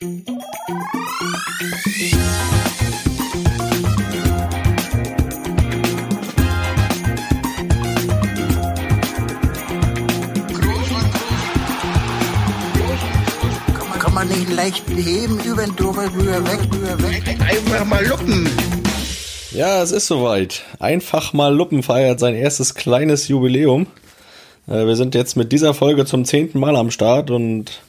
Kann man nicht leicht heben, über den drüber, rüber, weg, rüber, weg. Einfach mal luppen. Ja, es ist soweit. Einfach mal Luppen feiert sein erstes kleines Jubiläum. Äh, wir sind jetzt mit dieser Folge zum zehnten Mal am Start und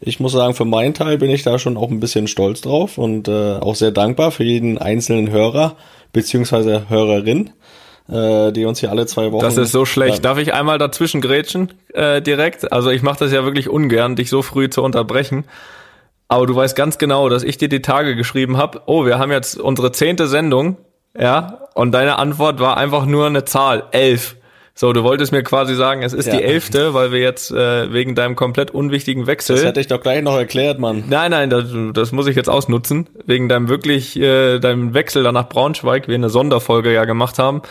ich muss sagen, für meinen Teil bin ich da schon auch ein bisschen stolz drauf und äh, auch sehr dankbar für jeden einzelnen Hörer beziehungsweise Hörerin, äh, die uns hier alle zwei Wochen. Das ist so schlecht. Darf ich einmal dazwischen grätschen äh, direkt? Also ich mache das ja wirklich ungern, dich so früh zu unterbrechen. Aber du weißt ganz genau, dass ich dir die Tage geschrieben habe, oh, wir haben jetzt unsere zehnte Sendung, ja, und deine Antwort war einfach nur eine Zahl, elf. So, du wolltest mir quasi sagen, es ist Ja. die elfte, weil wir jetzt äh, wegen deinem komplett unwichtigen Wechsel. Das hätte ich doch gleich noch erklärt, Mann. Nein, nein, das, das muss ich jetzt ausnutzen. Wegen deinem wirklich, äh, deinem Wechsel dann nach Braunschweig, wir eine Sonderfolge ja gemacht haben.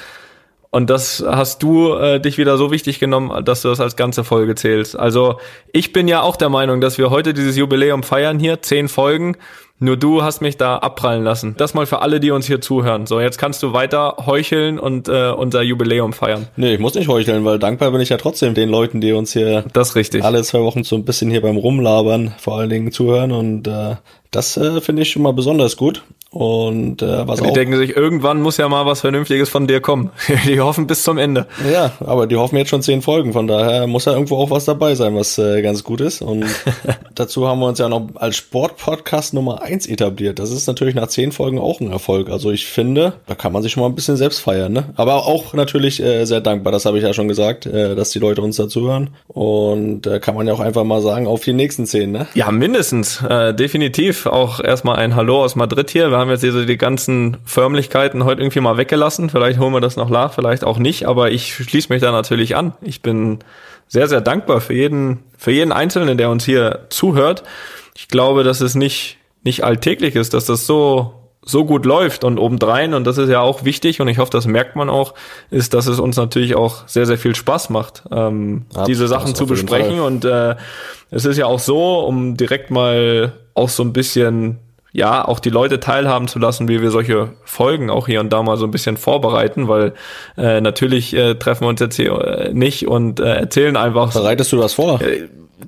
Und das hast du äh, dich wieder so wichtig genommen, dass du das als ganze Folge zählst. Also ich bin ja auch der Meinung, dass wir heute dieses Jubiläum feiern hier, zehn Folgen. Nur du hast mich da abprallen lassen. Das mal für alle, die uns hier zuhören. So, jetzt kannst du weiter heucheln und äh, unser Jubiläum feiern. Nee, ich muss nicht heucheln, weil dankbar bin ich ja trotzdem den Leuten, die uns hier Das richtig. alle zwei Wochen so ein bisschen hier beim Rumlabern vor allen Dingen zuhören und äh, das äh, finde ich schon mal besonders gut. Und äh, was Die auch denken sich, irgendwann muss ja mal was Vernünftiges von dir kommen. Die hoffen bis zum Ende. Ja, aber die hoffen jetzt schon zehn Folgen, von daher muss ja irgendwo auch was dabei sein, was äh, ganz gut ist. Und dazu haben wir uns ja noch als Sportpodcast Nummer eins etabliert. Das ist natürlich nach zehn Folgen auch ein Erfolg. Also ich finde, da kann man sich schon mal ein bisschen selbst feiern, ne? Aber auch natürlich äh, sehr dankbar, das habe ich ja schon gesagt, äh, dass die Leute uns dazuhören. Und äh, kann man ja auch einfach mal sagen, auf die nächsten zehn, ne? Ja, mindestens, äh, definitiv. Auch erstmal ein Hallo aus Madrid hier. Wir haben jetzt hier so die ganzen Förmlichkeiten heute irgendwie mal weggelassen. Vielleicht holen wir das noch nach, vielleicht auch nicht, aber ich schließe mich da natürlich an. Ich bin sehr, sehr dankbar für jeden, für jeden Einzelnen, der uns hier zuhört. Ich glaube, dass es nicht, nicht alltäglich ist, dass das so so gut läuft und obendrein, und das ist ja auch wichtig und ich hoffe, das merkt man auch, ist, dass es uns natürlich auch sehr, sehr viel Spaß macht, ähm, Ja, diese Sachen zu besprechen. Und äh, es ist ja auch so, um direkt mal auch so ein bisschen, ja, auch die Leute teilhaben zu lassen, wie wir solche Folgen auch hier und da mal so ein bisschen vorbereiten, weil äh, natürlich äh, treffen wir uns jetzt hier äh, nicht und äh, erzählen einfach Bereitest du das vor?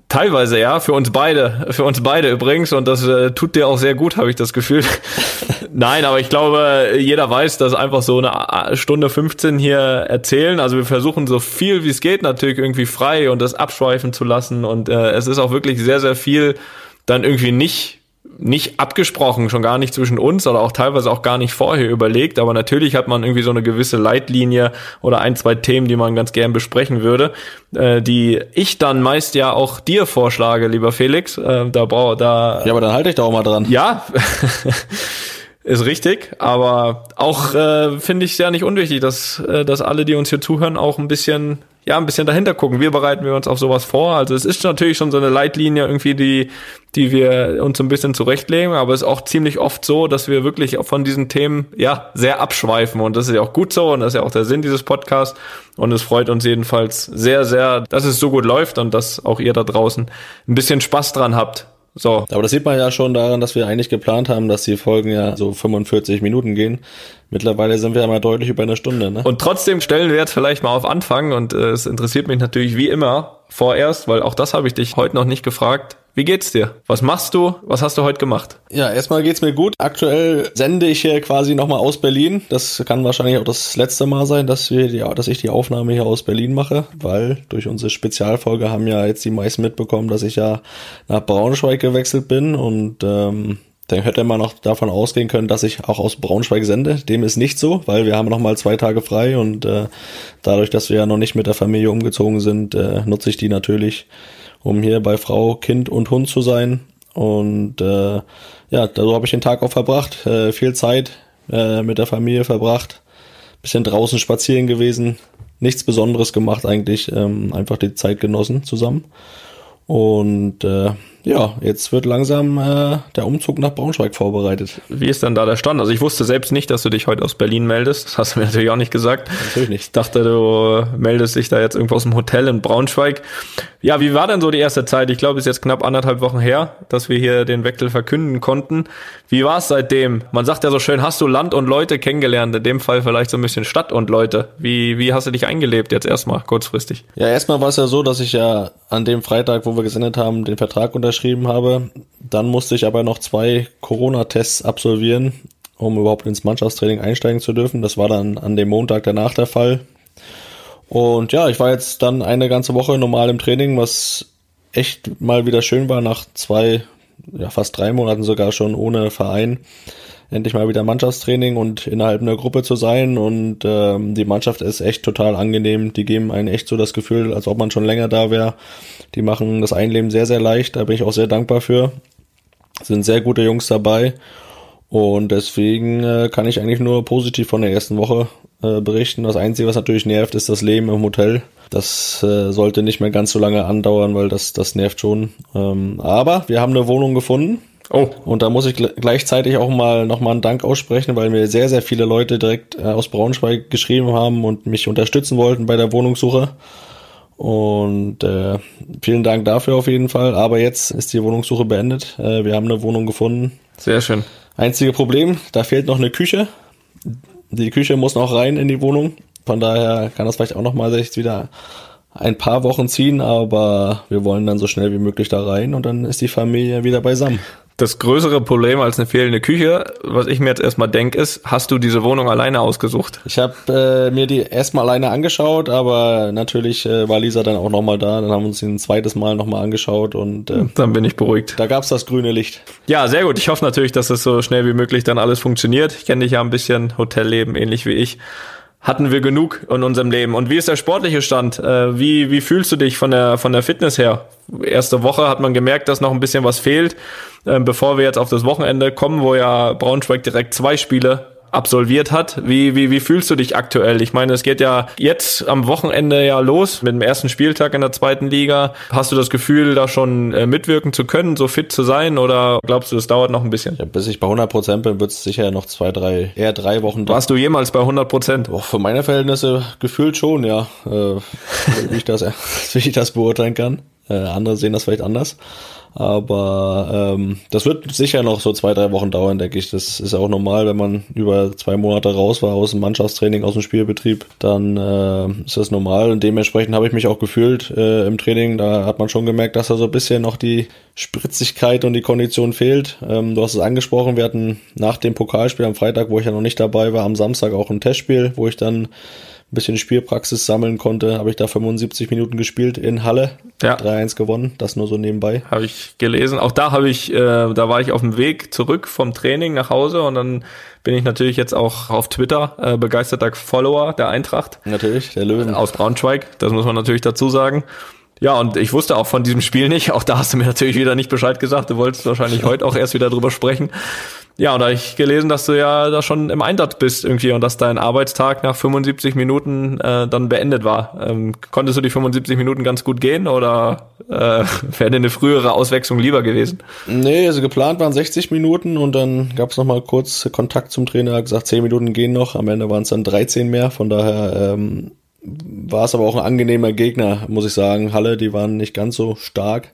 Teilweise ja, für uns beide, für uns beide übrigens und das äh, tut dir auch sehr gut, habe ich das Gefühl. Nein, aber ich glaube, jeder weiß, dass einfach so eine äh, Stunde 15 hier erzählen. Also wir versuchen so viel wie es geht natürlich irgendwie frei und das abschweifen zu lassen und äh, es ist auch wirklich sehr sehr viel dann irgendwie nicht nicht abgesprochen, schon gar nicht zwischen uns oder auch teilweise auch gar nicht vorher überlegt, aber natürlich hat man irgendwie so eine gewisse Leitlinie oder ein, zwei Themen, die man ganz gern besprechen würde, äh, die ich dann meist ja auch dir vorschlage, lieber Felix. Äh, da brauch, da Ja, aber dann halte ich da auch mal dran. ja, ist richtig, aber auch äh, finde ich ja nicht unwichtig, dass, äh, dass alle, die uns hier zuhören, auch ein bisschen, ja, ein bisschen dahinter gucken. Wir bereiten wir uns auf sowas vor. Also es ist natürlich schon so eine Leitlinie irgendwie, die, die wir uns ein bisschen zurechtlegen, aber es ist auch ziemlich oft so, dass wir wirklich von diesen Themen ja sehr abschweifen und das ist ja auch gut so und das ist ja auch der Sinn dieses Podcasts und es freut uns jedenfalls sehr, sehr, dass es so gut läuft und dass auch ihr da draußen ein bisschen Spaß dran habt. So, Aber das sieht man ja schon daran, dass wir eigentlich geplant haben, dass die Folgen ja so 45 Minuten gehen. Mittlerweile sind wir ja mal deutlich über eine Stunde, ne? Und trotzdem stellen wir jetzt vielleicht mal auf Anfang und äh, es interessiert mich natürlich wie immer vorerst, weil auch das habe ich dich heute noch nicht gefragt. Wie geht's dir? Was machst du? Was hast du heute gemacht? Ja, erstmal geht's mir gut. Aktuell sende ich hier quasi nochmal aus Berlin. Das kann wahrscheinlich auch das letzte Mal sein, dass wir die, dass ich die Aufnahme hier aus Berlin mache, weil durch unsere Spezialfolge haben ja jetzt die meisten mitbekommen, dass ich ja nach Braunschweig gewechselt bin und ähm, dann hätte man noch davon ausgehen können, dass ich auch aus Braunschweig sende. Dem ist nicht so, weil wir haben noch mal zwei Tage frei und äh, dadurch, dass wir ja noch nicht mit der Familie umgezogen sind, äh, nutze ich die natürlich, um hier bei Frau, Kind und Hund zu sein. Und äh, ja, so habe ich den Tag auch verbracht. Äh, viel Zeit äh, mit der Familie verbracht. Bisschen draußen spazieren gewesen. Nichts Besonderes gemacht eigentlich. Ähm, einfach die Zeit genossen zusammen. Und äh, ja, jetzt wird langsam äh, der Umzug nach Braunschweig vorbereitet. Wie ist denn da der Stand? Also ich wusste selbst nicht, dass du dich heute aus Berlin meldest. Das hast du mir natürlich auch nicht gesagt. Natürlich nicht. Ich dachte, du meldest dich da jetzt irgendwo aus dem Hotel in Braunschweig. Ja, wie war denn so die erste Zeit? Ich glaube, es ist jetzt knapp anderthalb Wochen her, dass wir hier den Wechsel verkünden konnten. Wie war es seitdem? Man sagt ja so schön, hast du Land und Leute kennengelernt? In dem Fall vielleicht so ein bisschen Stadt und Leute. Wie, wie hast du dich eingelebt jetzt erstmal kurzfristig? Ja, erstmal war es ja so, dass ich ja an dem Freitag, wo wir gesendet haben, den Vertrag unterschrieben habe. Dann musste ich aber noch zwei Corona-Tests absolvieren, um überhaupt ins Mannschaftstraining einsteigen zu dürfen. Das war dann an dem Montag danach der Fall. Und ja, ich war jetzt dann eine ganze Woche normal im Training, was echt mal wieder schön war nach zwei, ja fast drei Monaten sogar schon ohne Verein endlich mal wieder Mannschaftstraining und innerhalb einer Gruppe zu sein. Und ähm, die Mannschaft ist echt total angenehm. Die geben einen echt so das Gefühl, als ob man schon länger da wäre. Die machen das Einleben sehr, sehr leicht. Da bin ich auch sehr dankbar für. Sind sehr gute Jungs dabei. Und deswegen äh, kann ich eigentlich nur positiv von der ersten Woche äh, berichten. Das Einzige, was natürlich nervt, ist das Leben im Hotel. Das äh, sollte nicht mehr ganz so lange andauern, weil das, das nervt schon. Ähm, aber wir haben eine Wohnung gefunden. Oh. Und da muss ich gleichzeitig auch mal nochmal einen Dank aussprechen, weil mir sehr, sehr viele Leute direkt äh, aus Braunschweig geschrieben haben und mich unterstützen wollten bei der Wohnungssuche. Und äh, vielen Dank dafür auf jeden Fall. Aber jetzt ist die Wohnungssuche beendet. Äh, wir haben eine Wohnung gefunden. Sehr schön. Einzige Problem, da fehlt noch eine Küche. Die Küche muss noch rein in die Wohnung. Von daher kann das vielleicht auch nochmal sich wieder ein paar Wochen ziehen, aber wir wollen dann so schnell wie möglich da rein und dann ist die Familie wieder beisammen. Das größere Problem als eine fehlende Küche, was ich mir jetzt erstmal denke, ist, hast du diese Wohnung alleine ausgesucht? Ich habe äh, mir die erstmal alleine angeschaut, aber natürlich äh, war Lisa dann auch nochmal da. Dann haben wir uns ein zweites Mal nochmal angeschaut und äh, dann bin ich beruhigt. Da gab's das grüne Licht. Ja, sehr gut. Ich hoffe natürlich, dass es so schnell wie möglich dann alles funktioniert. Ich kenne dich ja ein bisschen Hotelleben, ähnlich wie ich hatten wir genug in unserem Leben. Und wie ist der sportliche Stand? Äh, wie, wie fühlst du dich von der, von der Fitness her? Erste Woche hat man gemerkt, dass noch ein bisschen was fehlt. Ähm, bevor wir jetzt auf das Wochenende kommen, wo ja Braunschweig direkt zwei Spiele absolviert hat. Wie, wie, wie fühlst du dich aktuell? Ich meine, es geht ja jetzt am Wochenende ja los mit dem ersten Spieltag in der zweiten Liga. Hast du das Gefühl, da schon äh, mitwirken zu können, so fit zu sein oder glaubst du, es dauert noch ein bisschen? Ja, bis ich bei 100 Prozent bin, wird es sicher noch zwei, drei, eher drei Wochen dauern. Warst du jemals bei 100 Prozent? Für meine Verhältnisse gefühlt schon, ja. Äh, wie, ich das, wie ich das beurteilen kann. Äh, andere sehen das vielleicht anders. Aber ähm, das wird sicher noch so zwei, drei Wochen dauern, denke ich. Das ist auch normal, wenn man über zwei Monate raus war aus dem Mannschaftstraining, aus dem Spielbetrieb, dann äh, ist das normal. Und dementsprechend habe ich mich auch gefühlt äh, im Training. Da hat man schon gemerkt, dass da so ein bisschen noch die Spritzigkeit und die Kondition fehlt. Ähm, du hast es angesprochen, wir hatten nach dem Pokalspiel am Freitag, wo ich ja noch nicht dabei war, am Samstag auch ein Testspiel, wo ich dann bisschen Spielpraxis sammeln konnte, habe ich da 75 Minuten gespielt in Halle. Ja. 3-1 gewonnen, das nur so nebenbei. Habe ich gelesen. Auch da habe ich, äh, da war ich auf dem Weg zurück vom Training nach Hause und dann bin ich natürlich jetzt auch auf Twitter äh, begeisterter Follower der Eintracht. Natürlich, der Löwen. Aus Braunschweig, das muss man natürlich dazu sagen. Ja, und ich wusste auch von diesem Spiel nicht. Auch da hast du mir natürlich wieder nicht Bescheid gesagt. Du wolltest wahrscheinlich heute auch erst wieder drüber sprechen. Ja, und da habe ich gelesen, dass du ja da schon im Einsatz bist irgendwie und dass dein Arbeitstag nach 75 Minuten äh, dann beendet war. Ähm, konntest du die 75 Minuten ganz gut gehen oder äh, wäre dir eine frühere Auswechslung lieber gewesen? Nee, also geplant waren 60 Minuten und dann gab es nochmal kurz Kontakt zum Trainer, gesagt, 10 Minuten gehen noch. Am Ende waren es dann 13 mehr, von daher ähm, war es aber auch ein angenehmer Gegner, muss ich sagen. Halle, die waren nicht ganz so stark.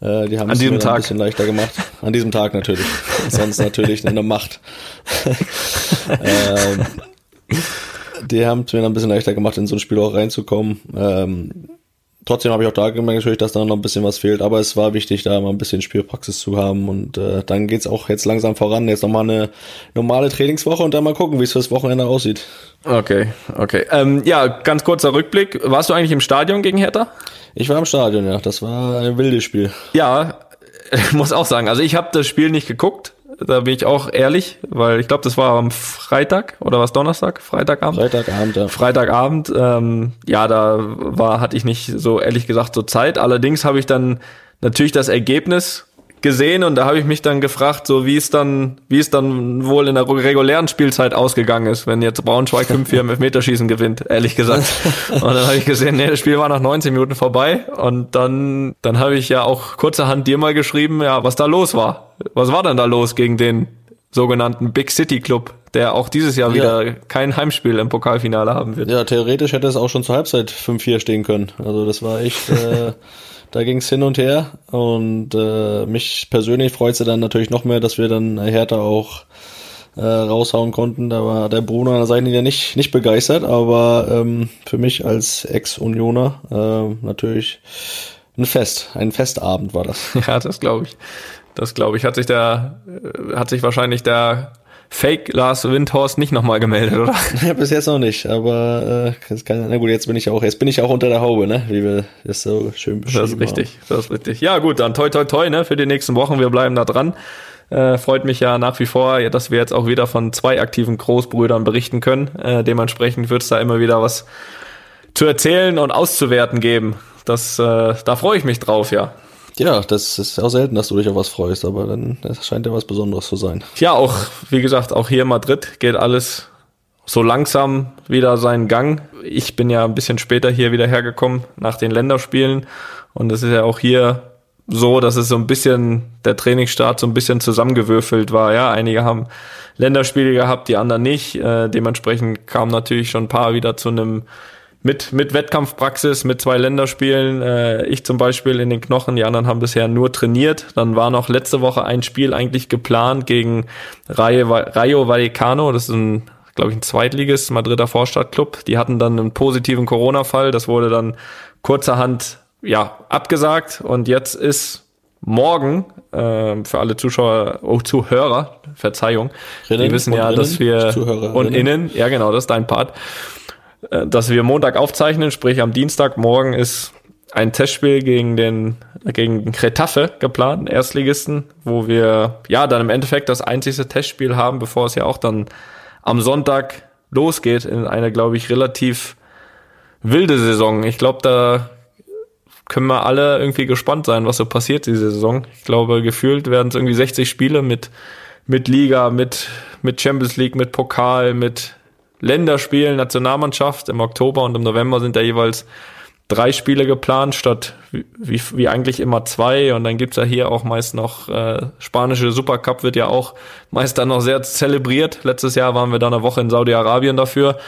Äh, die haben es mir ein bisschen leichter gemacht. An diesem Tag natürlich. Sonst natürlich eine Macht. ähm, die haben es mir dann ein bisschen leichter gemacht, in so ein Spiel auch reinzukommen. Ähm, trotzdem habe ich auch da gemerkt natürlich, dass da noch ein bisschen was fehlt, aber es war wichtig, da mal ein bisschen Spielpraxis zu haben und äh, dann geht's auch jetzt langsam voran. Jetzt nochmal eine normale Trainingswoche und dann mal gucken, wie es fürs Wochenende aussieht. Okay, okay. Ähm, ja, ganz kurzer Rückblick. Warst du eigentlich im Stadion gegen Hertha? Ich war im Stadion, ja. Das war ein wildes Spiel. Ja, ich muss auch sagen, also ich habe das Spiel nicht geguckt. Da bin ich auch ehrlich, weil ich glaube, das war am Freitag oder was Donnerstag, Freitagabend. Freitagabend, ja. Freitagabend. Ähm, ja, da war hatte ich nicht so ehrlich gesagt so Zeit. Allerdings habe ich dann natürlich das Ergebnis gesehen und da habe ich mich dann gefragt, so wie es dann, wie es dann wohl in der regulären Spielzeit ausgegangen ist, wenn jetzt Braunschweig 5-4 im Elfmeterschießen gewinnt, ehrlich gesagt. Und dann habe ich gesehen, nee, das Spiel war nach 19 Minuten vorbei und dann, dann habe ich ja auch kurzerhand dir mal geschrieben, ja, was da los war. Was war denn da los gegen den sogenannten Big City Club, der auch dieses Jahr wieder ja. kein Heimspiel im Pokalfinale haben wird? Ja, theoretisch hätte es auch schon zur Halbzeit 5-4 stehen können. Also das war echt... Äh Da ging es hin und her und äh, mich persönlich freut es dann natürlich noch mehr, dass wir dann Hertha auch äh, raushauen konnten. Da war der Bruno an der Seite nicht, nicht begeistert, aber ähm, für mich als Ex-Unioner äh, natürlich ein Fest, ein Festabend war das. Ja, das glaube ich. Das glaube ich. Hat sich der, äh, hat sich wahrscheinlich der Fake Lars Windhorst nicht nochmal gemeldet, oder? Ja, bis jetzt noch nicht, aber äh, kann, na gut, jetzt bin ich auch, jetzt bin ich auch unter der Haube, ne? Wie wir das so schön beschrieben Das ist richtig, haben. das ist richtig. Ja, gut, dann toi toi toi, ne, für die nächsten Wochen, wir bleiben da dran. Äh, freut mich ja nach wie vor, dass wir jetzt auch wieder von zwei aktiven Großbrüdern berichten können. Äh, dementsprechend wird es da immer wieder was zu erzählen und auszuwerten geben. Das, äh, da freue ich mich drauf, ja. Ja, das ist auch selten, dass du dich auf was freust, aber dann das scheint ja was Besonderes zu sein. Ja, auch, wie gesagt, auch hier in Madrid geht alles so langsam wieder seinen Gang. Ich bin ja ein bisschen später hier wieder hergekommen nach den Länderspielen und es ist ja auch hier so, dass es so ein bisschen der Trainingsstart so ein bisschen zusammengewürfelt war. Ja, einige haben Länderspiele gehabt, die anderen nicht. Äh, dementsprechend kam natürlich schon ein paar wieder zu einem mit, mit Wettkampfpraxis, mit zwei Länderspielen. Äh, ich zum Beispiel in den Knochen, die anderen haben bisher nur trainiert. Dann war noch letzte Woche ein Spiel eigentlich geplant gegen Rayo, Rayo Vallecano. Das ist ein, glaube ich, ein Zweitliges Madrider Vorstadtclub. Die hatten dann einen positiven Corona-Fall. Das wurde dann kurzerhand ja abgesagt. Und jetzt ist morgen äh, für alle Zuschauer, oh, Zuhörer, Verzeihung, Rinnen die wissen ja, dass wir und innen, ja genau, das ist dein Part dass wir Montag aufzeichnen, sprich am Dienstag morgen ist ein Testspiel gegen den gegen Retafe geplant, Erstligisten, wo wir ja dann im Endeffekt das einzige Testspiel haben, bevor es ja auch dann am Sonntag losgeht in einer, glaube ich, relativ wilde Saison. Ich glaube, da können wir alle irgendwie gespannt sein, was so passiert diese Saison. Ich glaube, gefühlt werden es irgendwie 60 Spiele mit mit Liga, mit mit Champions League, mit Pokal, mit Länderspielen, Nationalmannschaft. Im Oktober und im November sind da jeweils drei Spiele geplant, statt wie, wie eigentlich immer zwei. Und dann gibt's ja hier auch meist noch äh, spanische Supercup wird ja auch meist dann noch sehr zelebriert. Letztes Jahr waren wir da eine Woche in Saudi-Arabien dafür.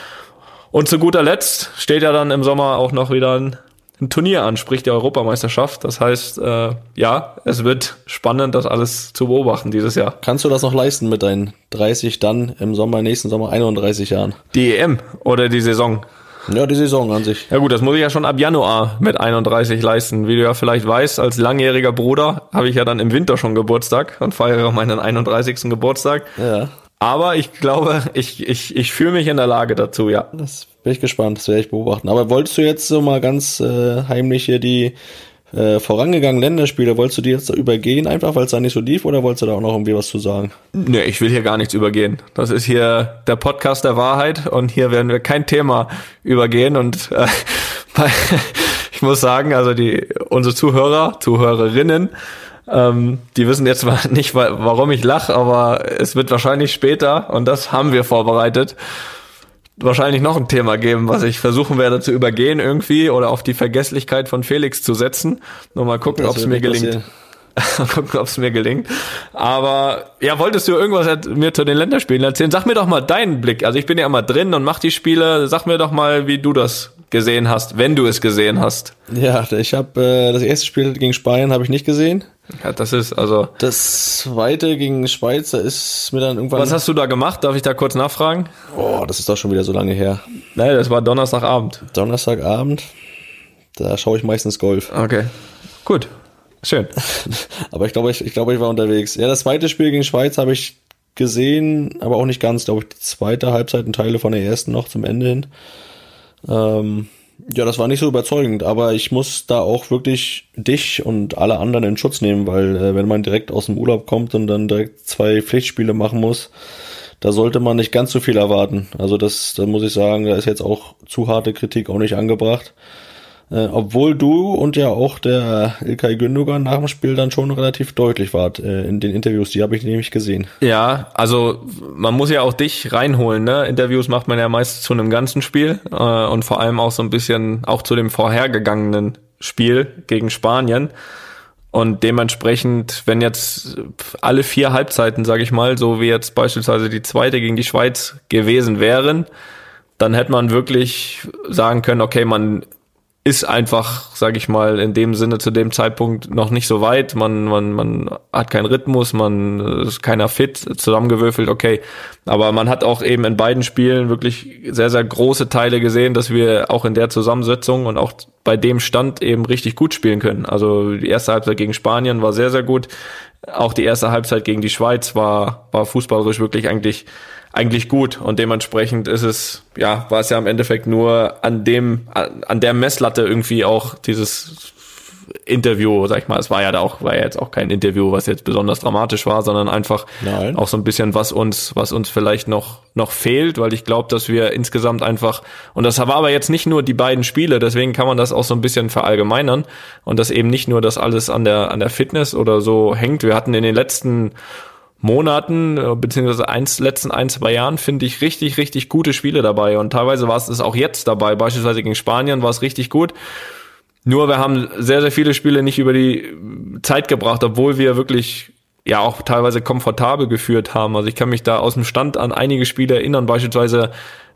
Und zu guter Letzt steht ja dann im Sommer auch noch wieder ein ein Turnier an, sprich die Europameisterschaft. Das heißt, äh, ja, es wird spannend, das alles zu beobachten dieses Jahr. Kannst du das noch leisten mit deinen 30 dann im Sommer, nächsten Sommer 31 Jahren? Die EM oder die Saison? Ja, die Saison an sich. Ja gut, das muss ich ja schon ab Januar mit 31 leisten. Wie du ja vielleicht weißt, als langjähriger Bruder habe ich ja dann im Winter schon Geburtstag und feiere meinen 31. Geburtstag. Ja. Aber ich glaube, ich, ich, ich fühle mich in der Lage dazu, ja. Das bin ich gespannt, das werde ich beobachten. Aber wolltest du jetzt so mal ganz äh, heimlich hier die äh, vorangegangenen Länderspiele, wolltest du die jetzt übergehen, einfach weil es da nicht so lief, oder wolltest du da auch noch irgendwie was zu sagen? Nee, ich will hier gar nichts übergehen. Das ist hier der Podcast der Wahrheit und hier werden wir kein Thema übergehen und äh, ich muss sagen, also die unsere Zuhörer, Zuhörerinnen, ähm, die wissen jetzt nicht, warum ich lache, aber es wird wahrscheinlich später, und das haben wir vorbereitet, wahrscheinlich noch ein Thema geben, was ich versuchen werde zu übergehen irgendwie oder auf die Vergesslichkeit von Felix zu setzen. Nur mal gucken, ob es mir gelingt. gucken, ob es mir gelingt. Aber ja, wolltest du irgendwas mir zu den Länderspielen erzählen? Sag mir doch mal deinen Blick. Also ich bin ja immer drin und mach die Spiele. Sag mir doch mal, wie du das gesehen hast, wenn du es gesehen hast. Ja, ich habe äh, das erste Spiel gegen Spanien habe ich nicht gesehen. Ja, das ist also. Das zweite gegen Schweiz, da ist mir dann irgendwann. Was hast du da gemacht? Darf ich da kurz nachfragen? Oh, das ist doch schon wieder so lange her. Nein, das war Donnerstagabend. Donnerstagabend. Da schaue ich meistens Golf. Okay. Gut. Schön. aber ich glaube, ich, ich glaube, ich war unterwegs. Ja, das zweite Spiel gegen Schweiz habe ich gesehen, aber auch nicht ganz, glaube ich, die zweite Halbzeit und Teile von der ersten noch zum Ende hin. Ähm, ja, das war nicht so überzeugend, aber ich muss da auch wirklich dich und alle anderen in Schutz nehmen, weil äh, wenn man direkt aus dem Urlaub kommt und dann direkt zwei Pflichtspiele machen muss, da sollte man nicht ganz so viel erwarten. Also das, da muss ich sagen, da ist jetzt auch zu harte Kritik auch nicht angebracht. Äh, obwohl du und ja auch der Ilkay Gündogan nach dem Spiel dann schon relativ deutlich wart äh, in den Interviews. Die habe ich nämlich gesehen. Ja, also man muss ja auch dich reinholen. Ne? Interviews macht man ja meist zu einem ganzen Spiel äh, und vor allem auch so ein bisschen auch zu dem vorhergegangenen Spiel gegen Spanien. Und dementsprechend, wenn jetzt alle vier Halbzeiten, sage ich mal, so wie jetzt beispielsweise die zweite gegen die Schweiz gewesen wären, dann hätte man wirklich sagen können, okay, man ist einfach, sage ich mal, in dem Sinne zu dem Zeitpunkt noch nicht so weit. Man, man, man hat keinen Rhythmus, man ist keiner fit, zusammengewürfelt, okay. Aber man hat auch eben in beiden Spielen wirklich sehr, sehr große Teile gesehen, dass wir auch in der Zusammensetzung und auch bei dem Stand eben richtig gut spielen können. Also die erste Halbzeit gegen Spanien war sehr, sehr gut. Auch die erste Halbzeit gegen die Schweiz war, war fußballerisch wirklich eigentlich eigentlich gut. Und dementsprechend ist es, ja, war es ja im Endeffekt nur an dem, an der Messlatte irgendwie auch dieses Interview, sag ich mal, es war ja da auch, war ja jetzt auch kein Interview, was jetzt besonders dramatisch war, sondern einfach Nein. auch so ein bisschen, was uns, was uns vielleicht noch, noch fehlt, weil ich glaube, dass wir insgesamt einfach, und das war aber jetzt nicht nur die beiden Spiele, deswegen kann man das auch so ein bisschen verallgemeinern und dass eben nicht nur das alles an der, an der Fitness oder so hängt. Wir hatten in den letzten Monaten, äh, beziehungsweise eins, letzten ein, zwei Jahren, finde ich richtig, richtig gute Spiele dabei. Und teilweise war es auch jetzt dabei. Beispielsweise gegen Spanien war es richtig gut. Nur wir haben sehr, sehr viele Spiele nicht über die Zeit gebracht, obwohl wir wirklich ja auch teilweise komfortabel geführt haben. Also ich kann mich da aus dem Stand an einige Spiele erinnern, beispielsweise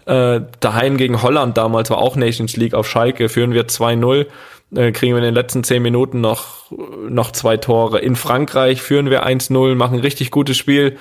äh, daheim gegen Holland damals war auch Nations League auf Schalke, führen wir 2-0 äh, kriegen wir in den letzten zehn Minuten noch, noch zwei Tore. In Frankreich führen wir 1-0, machen richtig gutes Spiel,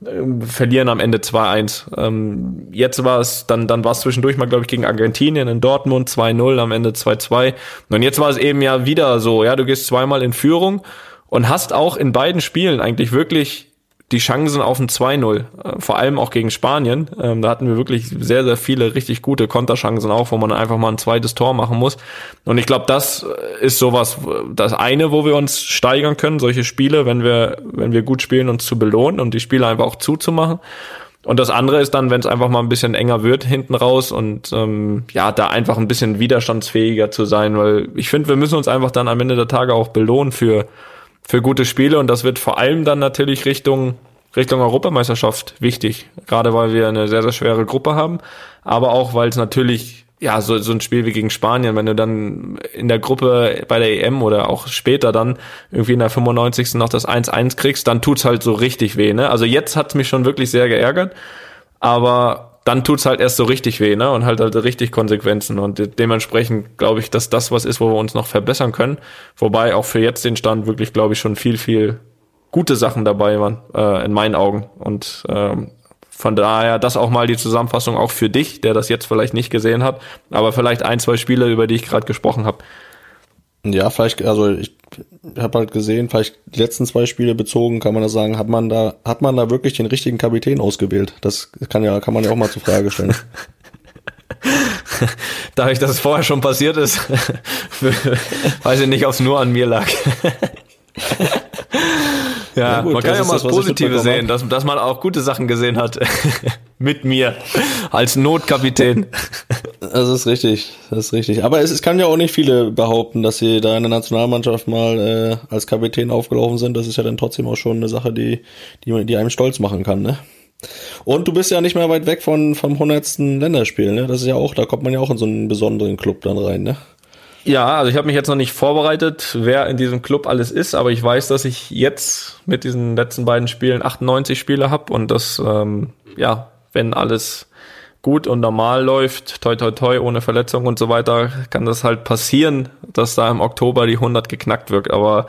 verlieren am Ende 2-1. Ähm, jetzt war es, dann, dann war es zwischendurch mal, glaube ich, gegen Argentinien in Dortmund 2-0, am Ende 2-2. Und jetzt war es eben ja wieder so, ja, du gehst zweimal in Führung und hast auch in beiden Spielen eigentlich wirklich die Chancen auf ein 2-0, äh, vor allem auch gegen Spanien. Ähm, da hatten wir wirklich sehr, sehr viele richtig gute Konterchancen auch, wo man einfach mal ein zweites Tor machen muss. Und ich glaube, das ist sowas, das eine, wo wir uns steigern können, solche Spiele, wenn wir, wenn wir gut spielen, uns zu belohnen und die Spiele einfach auch zuzumachen. Und das andere ist dann, wenn es einfach mal ein bisschen enger wird hinten raus und ähm, ja, da einfach ein bisschen widerstandsfähiger zu sein, weil ich finde, wir müssen uns einfach dann am Ende der Tage auch belohnen für für gute Spiele und das wird vor allem dann natürlich Richtung Richtung Europameisterschaft wichtig, gerade weil wir eine sehr sehr schwere Gruppe haben, aber auch weil es natürlich ja so so ein Spiel wie gegen Spanien, wenn du dann in der Gruppe bei der EM oder auch später dann irgendwie in der 95. noch das 1-1 kriegst, dann tut's halt so richtig weh, ne? Also jetzt hat's mich schon wirklich sehr geärgert, aber dann tut's halt erst so richtig weh, ne? Und halt halt richtig Konsequenzen. Und dementsprechend glaube ich, dass das was ist, wo wir uns noch verbessern können. Wobei auch für jetzt den Stand wirklich, glaube ich, schon viel, viel gute Sachen dabei waren, äh, in meinen Augen. Und ähm, von daher das auch mal die Zusammenfassung auch für dich, der das jetzt vielleicht nicht gesehen hat, aber vielleicht ein, zwei Spiele, über die ich gerade gesprochen habe. Ja, vielleicht, also ich habe halt gesehen, vielleicht die letzten zwei Spiele bezogen, kann man da sagen, hat man da, hat man da wirklich den richtigen Kapitän ausgewählt? Das kann ja, kann man ja auch mal zur Frage stellen. Dadurch, dass es vorher schon passiert ist, weiß ich nicht, ob es nur an mir lag. Ja, gut, man kann ja mal das, Positive sehen, dass, dass man auch gute Sachen gesehen hat. Mit mir. Als Notkapitän. Das ist richtig. Das ist richtig. Aber es, es kann ja auch nicht viele behaupten, dass sie da in der Nationalmannschaft mal äh, als Kapitän aufgelaufen sind. Das ist ja dann trotzdem auch schon eine Sache, die, die, die einem stolz machen kann, ne? Und du bist ja nicht mehr weit weg von, vom 100. Länderspiel, ne? Das ist ja auch, da kommt man ja auch in so einen besonderen Club dann rein, ne? Ja, also ich habe mich jetzt noch nicht vorbereitet, wer in diesem Club alles ist, aber ich weiß, dass ich jetzt mit diesen letzten beiden Spielen 98 Spiele habe und das, ähm, ja, wenn alles gut und normal läuft, toi toi toi, ohne Verletzung und so weiter, kann das halt passieren, dass da im Oktober die 100 geknackt wird, aber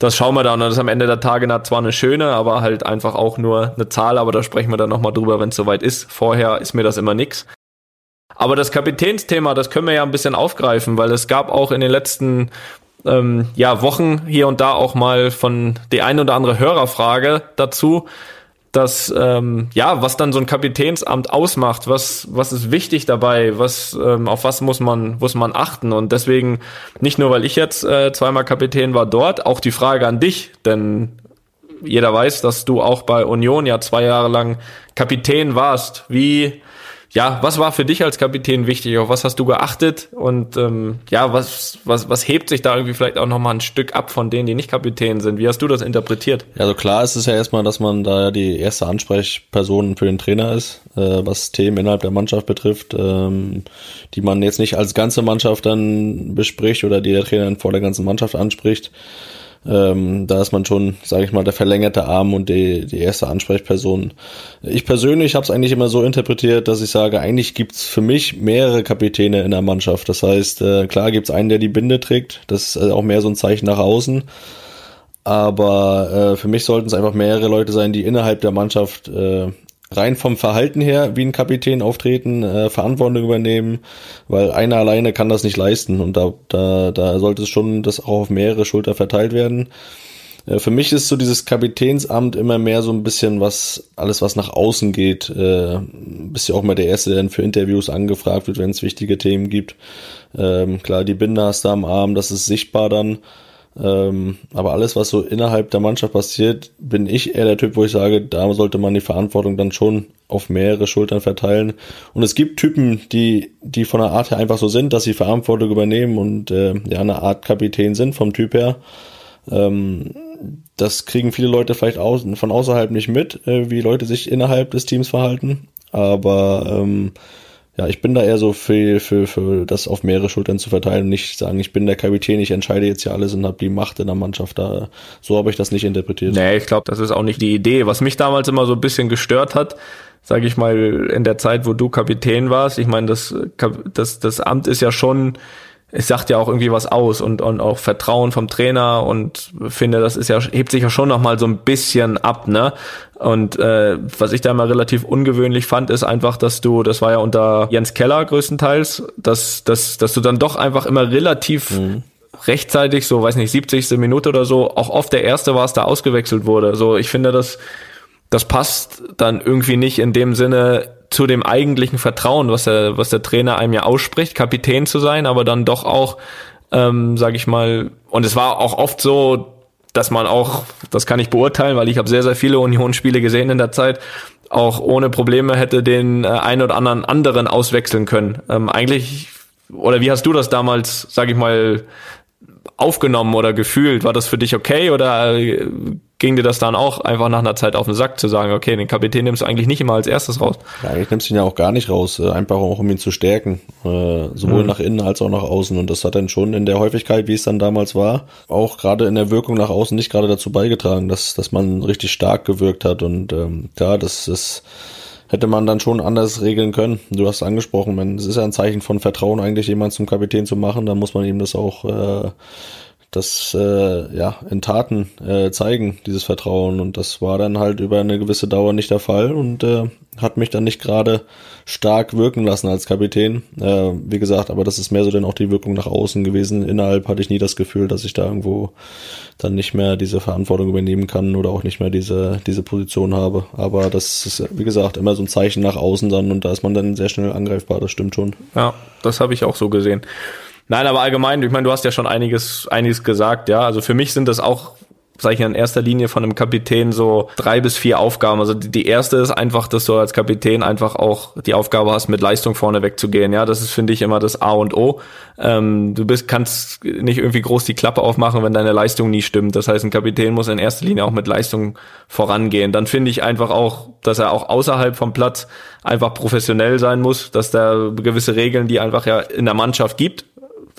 das schauen wir dann. Das ist am Ende der Tage zwar eine schöne, aber halt einfach auch nur eine Zahl, aber da sprechen wir dann nochmal drüber, wenn es soweit ist. Vorher ist mir das immer nix. Aber das Kapitänsthema, das können wir ja ein bisschen aufgreifen, weil es gab auch in den letzten ähm, ja, Wochen hier und da auch mal von die ein oder andere Hörerfrage dazu, dass ähm, ja, was dann so ein Kapitänsamt ausmacht, was was ist wichtig dabei, was ähm, auf was muss man muss man achten und deswegen nicht nur weil ich jetzt äh, zweimal Kapitän war dort, auch die Frage an dich, denn jeder weiß, dass du auch bei Union ja zwei Jahre lang Kapitän warst. Wie ja, was war für dich als Kapitän wichtig? Auf was hast du geachtet? Und ähm, ja, was, was, was hebt sich da irgendwie vielleicht auch nochmal ein Stück ab von denen, die nicht Kapitän sind? Wie hast du das interpretiert? Ja, also klar ist es ja erstmal, dass man da die erste Ansprechperson für den Trainer ist, äh, was Themen innerhalb der Mannschaft betrifft, ähm, die man jetzt nicht als ganze Mannschaft dann bespricht oder die der Trainer vor der ganzen Mannschaft anspricht. Ähm, da ist man schon, sage ich mal, der verlängerte Arm und die, die erste Ansprechperson. Ich persönlich habe es eigentlich immer so interpretiert, dass ich sage, eigentlich gibt's für mich mehrere Kapitäne in der Mannschaft. Das heißt, äh, klar gibt's einen, der die Binde trägt. Das ist auch mehr so ein Zeichen nach außen. Aber äh, für mich sollten es einfach mehrere Leute sein, die innerhalb der Mannschaft äh, rein vom Verhalten her wie ein Kapitän auftreten, äh, Verantwortung übernehmen, weil einer alleine kann das nicht leisten und da, da, da sollte es schon das auch auf mehrere Schulter verteilt werden. Äh, für mich ist so dieses Kapitänsamt immer mehr so ein bisschen was, alles was nach außen geht. Äh, bist ja auch mal der Erste, der dann für Interviews angefragt wird, wenn es wichtige Themen gibt. Ähm, klar, die Binde hast du am Arm, das ist sichtbar dann. Ähm, aber alles, was so innerhalb der Mannschaft passiert, bin ich eher der Typ, wo ich sage, da sollte man die Verantwortung dann schon auf mehrere Schultern verteilen. Und es gibt Typen, die, die von der Art her einfach so sind, dass sie Verantwortung übernehmen und äh, ja eine Art Kapitän sind vom Typ her. Ähm, das kriegen viele Leute vielleicht außen, von außerhalb nicht mit, äh, wie Leute sich innerhalb des Teams verhalten. Aber ähm, ja, ich bin da eher so für, für, für das auf mehrere Schultern zu verteilen und nicht sagen, ich bin der Kapitän, ich entscheide jetzt hier alles und habe die Macht in der Mannschaft. Da, so habe ich das nicht interpretiert. Nee, ich glaube, das ist auch nicht die Idee. Was mich damals immer so ein bisschen gestört hat, sage ich mal, in der Zeit, wo du Kapitän warst, ich meine, das, das, das Amt ist ja schon es sagt ja auch irgendwie was aus und, und auch Vertrauen vom Trainer und finde, das ist ja, hebt sich ja schon nochmal so ein bisschen ab, ne? Und äh, was ich da mal relativ ungewöhnlich fand, ist einfach, dass du, das war ja unter Jens Keller größtenteils, dass, dass, dass du dann doch einfach immer relativ mhm. rechtzeitig, so weiß nicht, 70. Minute oder so, auch oft der Erste warst, der ausgewechselt wurde. So, ich finde, das, das passt dann irgendwie nicht in dem Sinne, zu dem eigentlichen Vertrauen, was der, was der Trainer einem ja ausspricht, Kapitän zu sein, aber dann doch auch, ähm, sage ich mal, und es war auch oft so, dass man auch, das kann ich beurteilen, weil ich habe sehr, sehr viele Union-Spiele gesehen in der Zeit, auch ohne Probleme hätte den äh, einen oder anderen anderen auswechseln können. Ähm, eigentlich, oder wie hast du das damals, sage ich mal, aufgenommen oder gefühlt? War das für dich okay oder äh, ging dir das dann auch einfach nach einer Zeit auf den Sack zu sagen, okay, den Kapitän nimmst du eigentlich nicht immer als erstes raus? Ja, eigentlich nimmst du ihn ja auch gar nicht raus, äh, einfach auch um ihn zu stärken, äh, sowohl mhm. nach innen als auch nach außen und das hat dann schon in der Häufigkeit, wie es dann damals war, auch gerade in der Wirkung nach außen nicht gerade dazu beigetragen, dass, dass man richtig stark gewirkt hat und ähm, ja, das ist hätte man dann schon anders regeln können. Du hast angesprochen, es ist ja ein Zeichen von Vertrauen eigentlich, jemanden zum Kapitän zu machen, dann muss man ihm das auch äh, das äh, ja in Taten äh, zeigen, dieses Vertrauen. Und das war dann halt über eine gewisse Dauer nicht der Fall und äh, hat mich dann nicht gerade stark wirken lassen als Kapitän. Äh, wie gesagt, aber das ist mehr so dann auch die Wirkung nach außen gewesen. Innerhalb hatte ich nie das Gefühl, dass ich da irgendwo dann nicht mehr diese Verantwortung übernehmen kann oder auch nicht mehr diese, diese Position habe. Aber das ist, wie gesagt, immer so ein Zeichen nach außen dann und da ist man dann sehr schnell angreifbar, das stimmt schon. Ja, das habe ich auch so gesehen. Nein, aber allgemein, ich meine, du hast ja schon einiges, einiges gesagt, ja. Also für mich sind das auch, sage ich in erster Linie von einem Kapitän so drei bis vier Aufgaben. Also die, erste ist einfach, dass du als Kapitän einfach auch die Aufgabe hast, mit Leistung vorne wegzugehen. Ja, das ist, finde ich, immer das A und O. Ähm, du bist, kannst nicht irgendwie groß die Klappe aufmachen, wenn deine Leistung nie stimmt. Das heißt, ein Kapitän muss in erster Linie auch mit Leistung vorangehen. Dann finde ich einfach auch, dass er auch außerhalb vom Platz einfach professionell sein muss, dass da gewisse Regeln, die einfach ja in der Mannschaft gibt,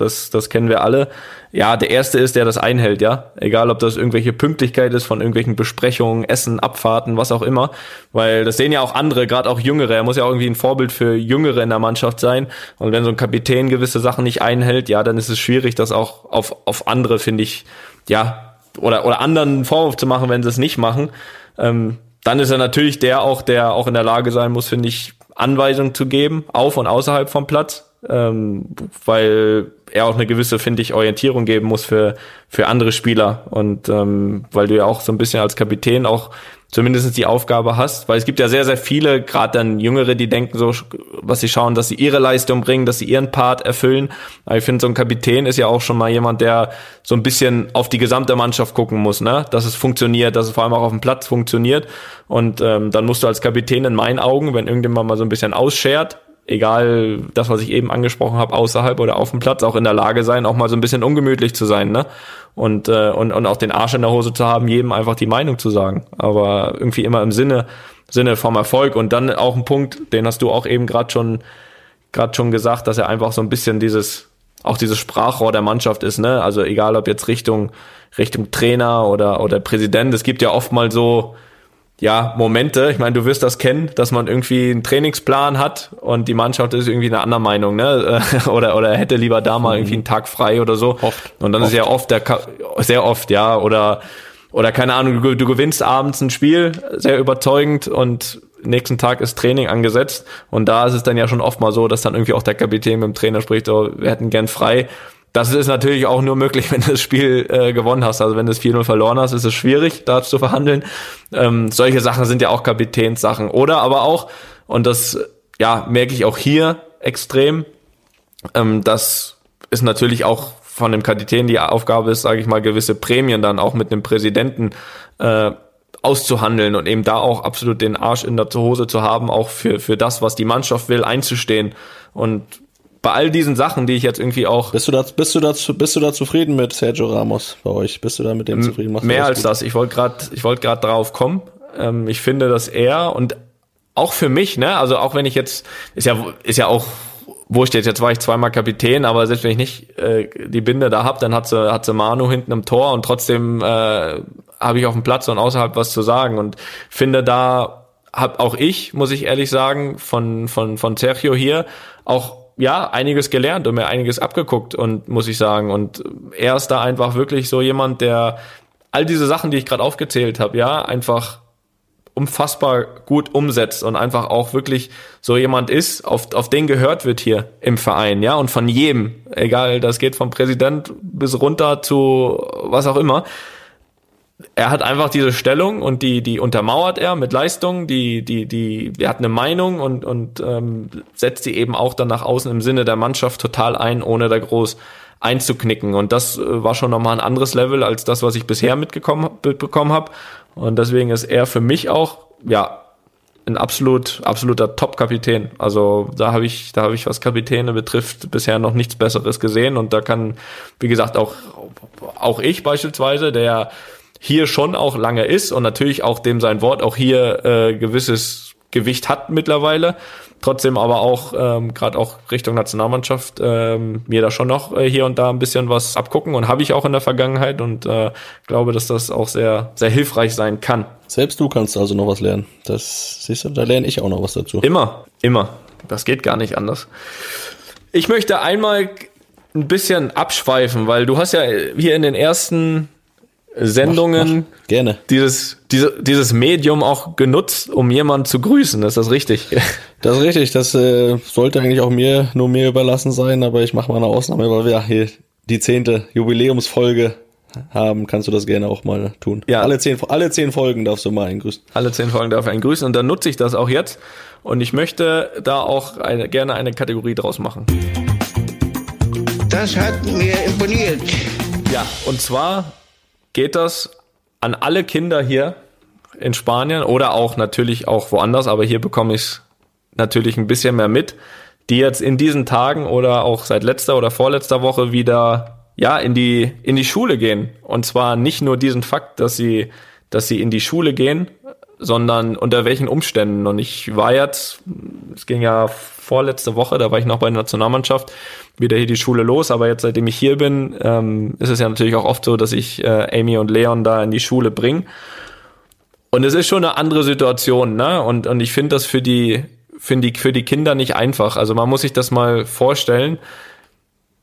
das, das kennen wir alle. Ja, der Erste ist, der das einhält, ja. Egal, ob das irgendwelche Pünktlichkeit ist von irgendwelchen Besprechungen, Essen, Abfahrten, was auch immer. Weil das sehen ja auch andere, gerade auch Jüngere. Er muss ja auch irgendwie ein Vorbild für Jüngere in der Mannschaft sein. Und wenn so ein Kapitän gewisse Sachen nicht einhält, ja, dann ist es schwierig, das auch auf, auf andere, finde ich, ja, oder, oder anderen Vorwurf zu machen, wenn sie es nicht machen. Ähm, dann ist er natürlich der auch, der auch in der Lage sein muss, finde ich, Anweisungen zu geben, auf und außerhalb vom Platz. Ähm, weil er auch eine gewisse, finde ich, Orientierung geben muss für, für andere Spieler. Und ähm, weil du ja auch so ein bisschen als Kapitän auch zumindest die Aufgabe hast, weil es gibt ja sehr, sehr viele, gerade dann Jüngere, die denken so, was sie schauen, dass sie ihre Leistung bringen, dass sie ihren Part erfüllen. Aber ich finde, so ein Kapitän ist ja auch schon mal jemand, der so ein bisschen auf die gesamte Mannschaft gucken muss, ne? Dass es funktioniert, dass es vor allem auch auf dem Platz funktioniert. Und ähm, dann musst du als Kapitän in meinen Augen, wenn irgendjemand mal so ein bisschen ausschert, egal das, was ich eben angesprochen habe, außerhalb oder auf dem Platz, auch in der Lage sein, auch mal so ein bisschen ungemütlich zu sein, ne? Und, äh, und, und auch den Arsch in der Hose zu haben, jedem einfach die Meinung zu sagen. Aber irgendwie immer im Sinne, Sinne vom Erfolg. Und dann auch ein Punkt, den hast du auch eben gerade schon, gerade schon gesagt, dass er einfach so ein bisschen dieses, auch dieses Sprachrohr der Mannschaft ist, ne? Also egal ob jetzt Richtung, Richtung Trainer oder, oder Präsident, es gibt ja oft mal so, ja, Momente, ich meine, du wirst das kennen, dass man irgendwie einen Trainingsplan hat und die Mannschaft ist irgendwie eine andere Meinung, ne? oder, oder hätte lieber da mal irgendwie einen Tag frei oder so. Oft. Und dann oft. ist ja oft der, sehr oft, ja, oder, oder keine Ahnung, du, du gewinnst abends ein Spiel, sehr überzeugend und nächsten Tag ist Training angesetzt und da ist es dann ja schon oft mal so, dass dann irgendwie auch der Kapitän mit dem Trainer spricht, so, wir hätten gern frei das ist natürlich auch nur möglich, wenn du das Spiel äh, gewonnen hast. Also wenn du es 4-0 verloren hast, ist es schwierig, da zu verhandeln. Ähm, solche Sachen sind ja auch Kapitänssachen. Oder aber auch, und das ja merke ich auch hier extrem, ähm, das ist natürlich auch von dem Kapitän die Aufgabe ist, sage ich mal, gewisse Prämien dann auch mit dem Präsidenten äh, auszuhandeln und eben da auch absolut den Arsch in der Hose zu haben, auch für, für das, was die Mannschaft will, einzustehen. Und bei all diesen Sachen, die ich jetzt irgendwie auch. Bist du da, bist du da, bist du da zufrieden mit Sergio Ramos bei euch? Bist du da mit dem zufrieden? Machst mehr als gut? das. Ich wollte gerade, ich wollte gerade drauf kommen. Ähm, ich finde, dass er und auch für mich, ne, also auch wenn ich jetzt, ist ja, ist ja auch wurscht jetzt, jetzt war ich zweimal Kapitän, aber selbst wenn ich nicht äh, die Binde da hab, dann hat sie, hat sie Manu hinten im Tor und trotzdem äh, habe ich auf dem Platz und außerhalb was zu sagen und finde da hab auch ich, muss ich ehrlich sagen, von von von Sergio hier auch ja, einiges gelernt und mir einiges abgeguckt und muss ich sagen. Und er ist da einfach wirklich so jemand, der all diese Sachen, die ich gerade aufgezählt habe, ja, einfach unfassbar gut umsetzt und einfach auch wirklich so jemand ist, auf, auf den gehört wird hier im Verein, ja, und von jedem, egal, das geht vom Präsident bis runter zu was auch immer, er hat einfach diese Stellung und die, die untermauert er mit Leistung, die, die, die, er hat eine Meinung und, und ähm, setzt sie eben auch dann nach außen im Sinne der Mannschaft total ein, ohne da groß einzuknicken. Und das äh, war schon nochmal ein anderes Level als das, was ich bisher mitgekommen, mitbekommen habe. Und deswegen ist er für mich auch, ja, ein absolut, absoluter Top-Kapitän. Also da habe ich, da habe ich, was Kapitäne betrifft, bisher noch nichts Besseres gesehen. Und da kann, wie gesagt, auch, auch ich beispielsweise, der hier schon auch lange ist und natürlich auch dem sein Wort auch hier äh, gewisses Gewicht hat mittlerweile. Trotzdem aber auch, ähm, gerade auch Richtung Nationalmannschaft, ähm, mir da schon noch äh, hier und da ein bisschen was abgucken und habe ich auch in der Vergangenheit und äh, glaube, dass das auch sehr, sehr hilfreich sein kann. Selbst du kannst also noch was lernen. Das siehst du, da lerne ich auch noch was dazu. Immer, immer. Das geht gar nicht anders. Ich möchte einmal ein bisschen abschweifen, weil du hast ja hier in den ersten Sendungen mach, mach. gerne dieses diese, dieses Medium auch genutzt, um jemanden zu grüßen. Ist das richtig? Das ist richtig. Das äh, sollte eigentlich auch mir nur mir überlassen sein, aber ich mache mal eine Ausnahme, weil wir hier die zehnte Jubiläumsfolge haben, kannst du das gerne auch mal tun. Ja. Alle zehn, alle zehn Folgen darfst du mal einen grüßen. Alle zehn Folgen darf ich einen grüßen und dann nutze ich das auch jetzt. Und ich möchte da auch eine, gerne eine Kategorie draus machen. Das hat mir imponiert. Ja, und zwar geht das an alle Kinder hier in Spanien oder auch natürlich auch woanders, aber hier bekomme ich es natürlich ein bisschen mehr mit, die jetzt in diesen Tagen oder auch seit letzter oder vorletzter Woche wieder ja in die in die Schule gehen. Und zwar nicht nur diesen Fakt, dass sie dass sie in die Schule gehen, sondern unter welchen Umständen. Und ich war jetzt, es ging ja vorletzte Woche, da war ich noch bei der Nationalmannschaft, wieder hier die Schule los. Aber jetzt, seitdem ich hier bin, ähm, ist es ja natürlich auch oft so, dass ich äh, Amy und Leon da in die Schule bringe. Und es ist schon eine andere Situation, ne? Und, und ich finde das für die, finde die, für die Kinder nicht einfach. Also man muss sich das mal vorstellen